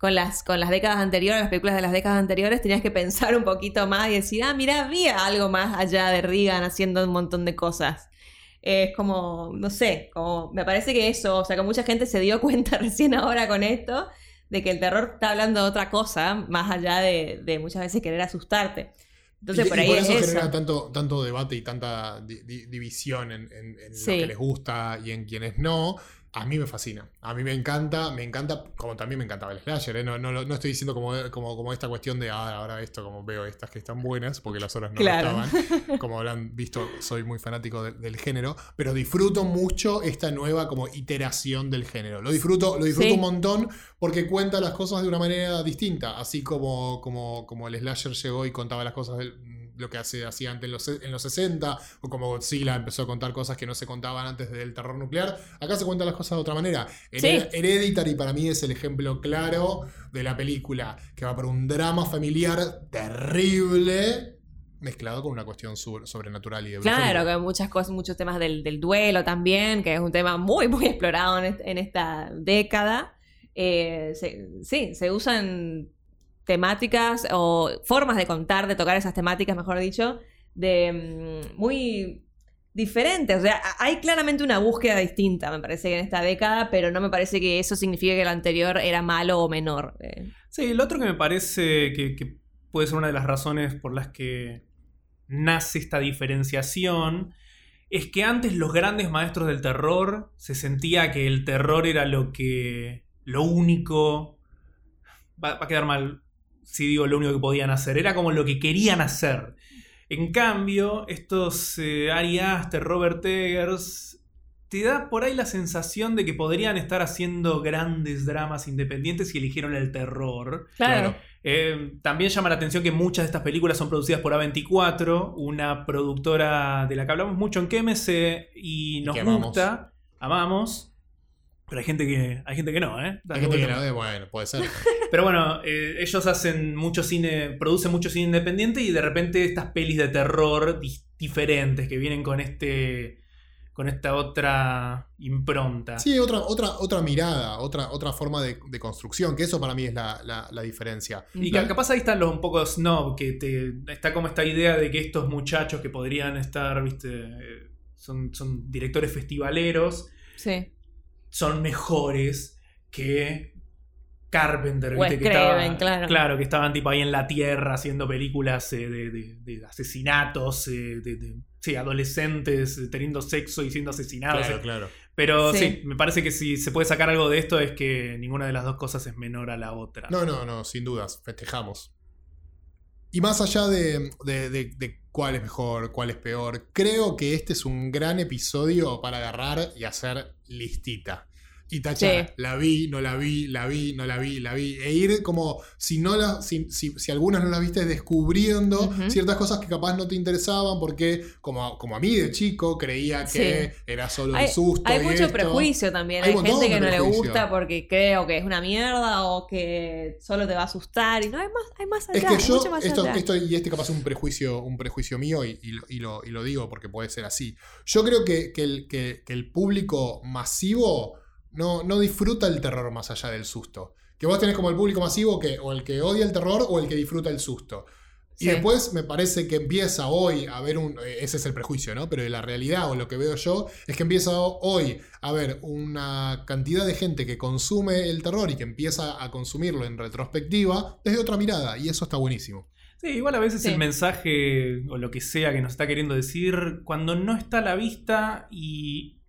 con las, con las décadas anteriores, las películas de las décadas anteriores, tenías que pensar un poquito más y decir, ah, mira, había algo más allá de Reagan haciendo un montón de cosas. Es como, no sé, como me parece que eso, o sea, que mucha gente se dio cuenta recién ahora con esto, de que el terror está hablando de otra cosa, más allá de, de muchas veces querer asustarte. Entonces y, por y ahí es eso eso. genera tanto, tanto debate y tanta di- di- división en, en- en Sí. lo que les gusta y en quienes no. A mí me fascina. A mí me encanta, me encanta, como también me encantaba el slasher. ¿eh? No, no, no estoy diciendo como, como, como esta cuestión de ah, ahora esto, como veo estas que están buenas, porque las otras no Claro. estaban. Como habrán visto, soy muy fanático de- del género, pero disfruto mucho esta nueva como iteración del género. Lo disfruto, lo disfruto Sí. un montón porque cuenta las cosas de una manera distinta. Así como, como, como el slasher llegó y contaba las cosas del lo que hace, hacía antes en los, en los 60, o como Godzilla empezó a contar cosas que no se contaban antes del terror nuclear. Acá se cuentan las cosas de otra manera. Hered- Sí. Hereditary para mí es el ejemplo claro de la película que va por un drama familiar terrible mezclado con una cuestión sobrenatural y de Claro, que hay muchas cosas, muchos temas del, del duelo también, que es un tema muy, muy explorado en, est- en esta década. Eh, se- sí, se usan temáticas o formas de contar, de tocar esas temáticas, mejor dicho, de mm, muy diferentes. O sea, hay claramente una búsqueda distinta, me parece, en esta década, pero no me parece que eso signifique que el anterior era malo o menor. Eh, Sí, lo otro que me parece que, puede ser una de las razones por las que nace esta diferenciación es que antes los grandes maestros del terror se sentía que el terror era lo que. lo único. Va a quedar mal si digo lo único que podían hacer. Era como lo que querían hacer. En cambio, estos eh, Ari Aster, Robert Eggers, te da por ahí la sensación de que podrían estar haciendo grandes dramas independientes y eligieron el terror. claro. Eh, también llama la atención que muchas de estas películas son producidas por A24, una productora de la que hablamos mucho en KMC y nos que amamos. gusta, amamos. Pero hay gente que, hay gente que no, ¿eh? Hay gente que la ve, bueno, puede ser. Pero bueno, eh, ellos hacen mucho cine, producen mucho cine independiente y de repente estas pelis de terror diferentes que vienen con este con esta otra impronta. Sí, otra, otra, otra mirada, otra, otra forma de, de construcción, que eso para mí es la, la- la diferencia. Y La- ca- capaz ahí están los un poco snob, que te, está como esta idea de que estos muchachos que podrían estar, viste, eh, son, son directores festivaleros, Sí. Son mejores que Carpenter, Wes ¿viste? que Craven, estaba- claro. que estaban tipo ahí en la tierra haciendo películas eh, de, de- de asesinatos, eh, de, de- sí, adolescentes eh, teniendo sexo y siendo asesinados. Claro, eh. claro. Pero sí. Sí. me parece que si se puede sacar algo de esto es que ninguna de las dos cosas es menor a la otra. No, no, no, sin dudas, festejamos. Y más allá de, de- de- de cuál es mejor, cuál es peor, creo que este es un gran episodio para agarrar y hacer listita. Y tachar. Sí. La vi, no la vi, la vi, no la vi, la vi. E ir como, si no la, si, si, si algunas no las viste, descubriendo ciertas cosas que capaz no te interesaban, porque como, como a mí de chico creía que era solo Hay, el susto. hay y mucho esto. prejuicio también. Hay un gente que no le gusta porque creo que es una mierda o que solo te va a asustar. Y no, hay más, hay más allá. Es que hay yo, mucho más esto, allá. esto- y este capaz es un prejuicio, un prejuicio mío, y, y lo, y lo- y lo digo porque puede ser así. Yo creo que, que el, que- que el público masivo no, no disfruta el terror más allá del susto. Que vos tenés como el público masivo que o el que odia el terror o el que disfruta el susto. Y Sí. después me parece que empieza hoy a ver un. eh, Ese es el prejuicio, ¿no? Pero la realidad o lo que veo yo es que empieza hoy a haber una cantidad de gente que consume el terror y que empieza a consumirlo en retrospectiva desde otra mirada. Y eso está buenísimo. Sí, igual a veces Sí. el mensaje o lo que sea que nos está queriendo decir, cuando no está a la vista y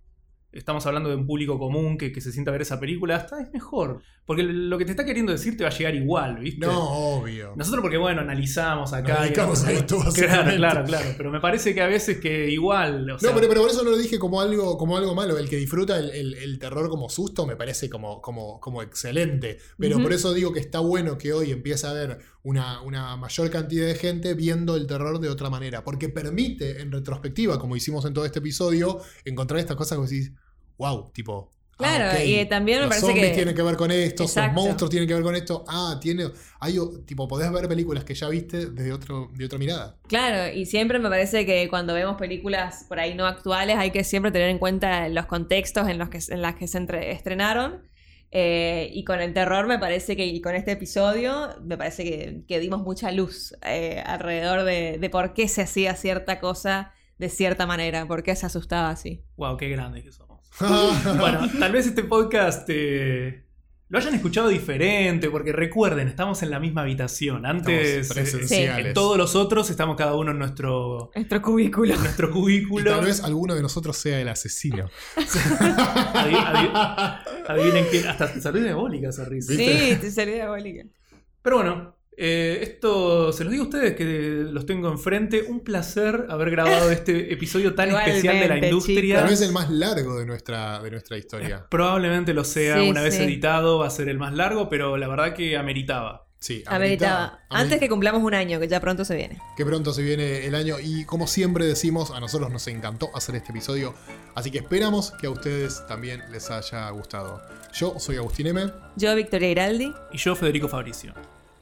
estamos hablando de un público común que, que se sienta a ver esa película, hasta es mejor. Porque lo que te está queriendo decir te va a llegar igual, ¿viste? No, obvio. Nosotros porque, bueno, analizamos acá. Nos dedicamos a esto, Claro, claro, claro. Pero me parece que a veces que igual... o sea, no, pero, pero por eso no lo dije como algo, como algo malo. El que disfruta el, el- el terror como susto me parece como, como, como excelente. Pero por eso digo que está bueno que hoy empiece a haber una, una mayor cantidad de gente viendo el terror de otra manera. Porque permite, en retrospectiva, como hicimos en todo este episodio, encontrar estas cosas que decís, wow, tipo. Ah, Claro, y también me los parece zombies que- tienen que ver con esto, los Exacto. monstruos tienen que ver con esto. Ah, tiene. Hay, o- tipo, podés ver películas que ya viste desde otro, de otra mirada. Claro, y siempre me parece que cuando vemos películas por ahí no actuales hay que siempre tener en cuenta los contextos en los que, en las que se entre- estrenaron. Eh, y con el terror me parece que, y con este episodio, me parece que, que dimos mucha luz eh, alrededor de, de por qué se hacía cierta cosa de cierta manera, por qué se asustaba así. Wow, qué grandes que somos. Bueno, tal vez este podcast eh, lo hayan escuchado diferente, porque recuerden, estamos en la misma habitación. Antes, eh, presenciales. en todos los otros, estamos cada uno en nuestro, Nuestro cubículo. en nuestro Y cubículo. tal vez alguno de nosotros sea el asesino. Adi- adi- adivinen quién. Hasta te salió diabólica esa risa. Sí, te salió diabólica. Pero bueno, eh, esto se los digo a ustedes que los tengo enfrente. Un placer haber grabado este episodio tan Igualmente, especial de la industria. Tal vez el más largo de nuestra, de nuestra historia. Probablemente lo sea Sí, una vez sí. editado, va a ser el más largo, pero la verdad que ameritaba. Sí, Ameritaba. Antes que cumplamos un año, que ya pronto se viene. que pronto se viene el año y como siempre decimos, a nosotros nos encantó hacer este episodio, así que esperamos que a ustedes también les haya gustado. Yo soy Agustín M. Yo, Victoria Iraldi. Y yo, Federico Fabricio.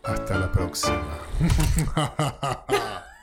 Hasta la próxima.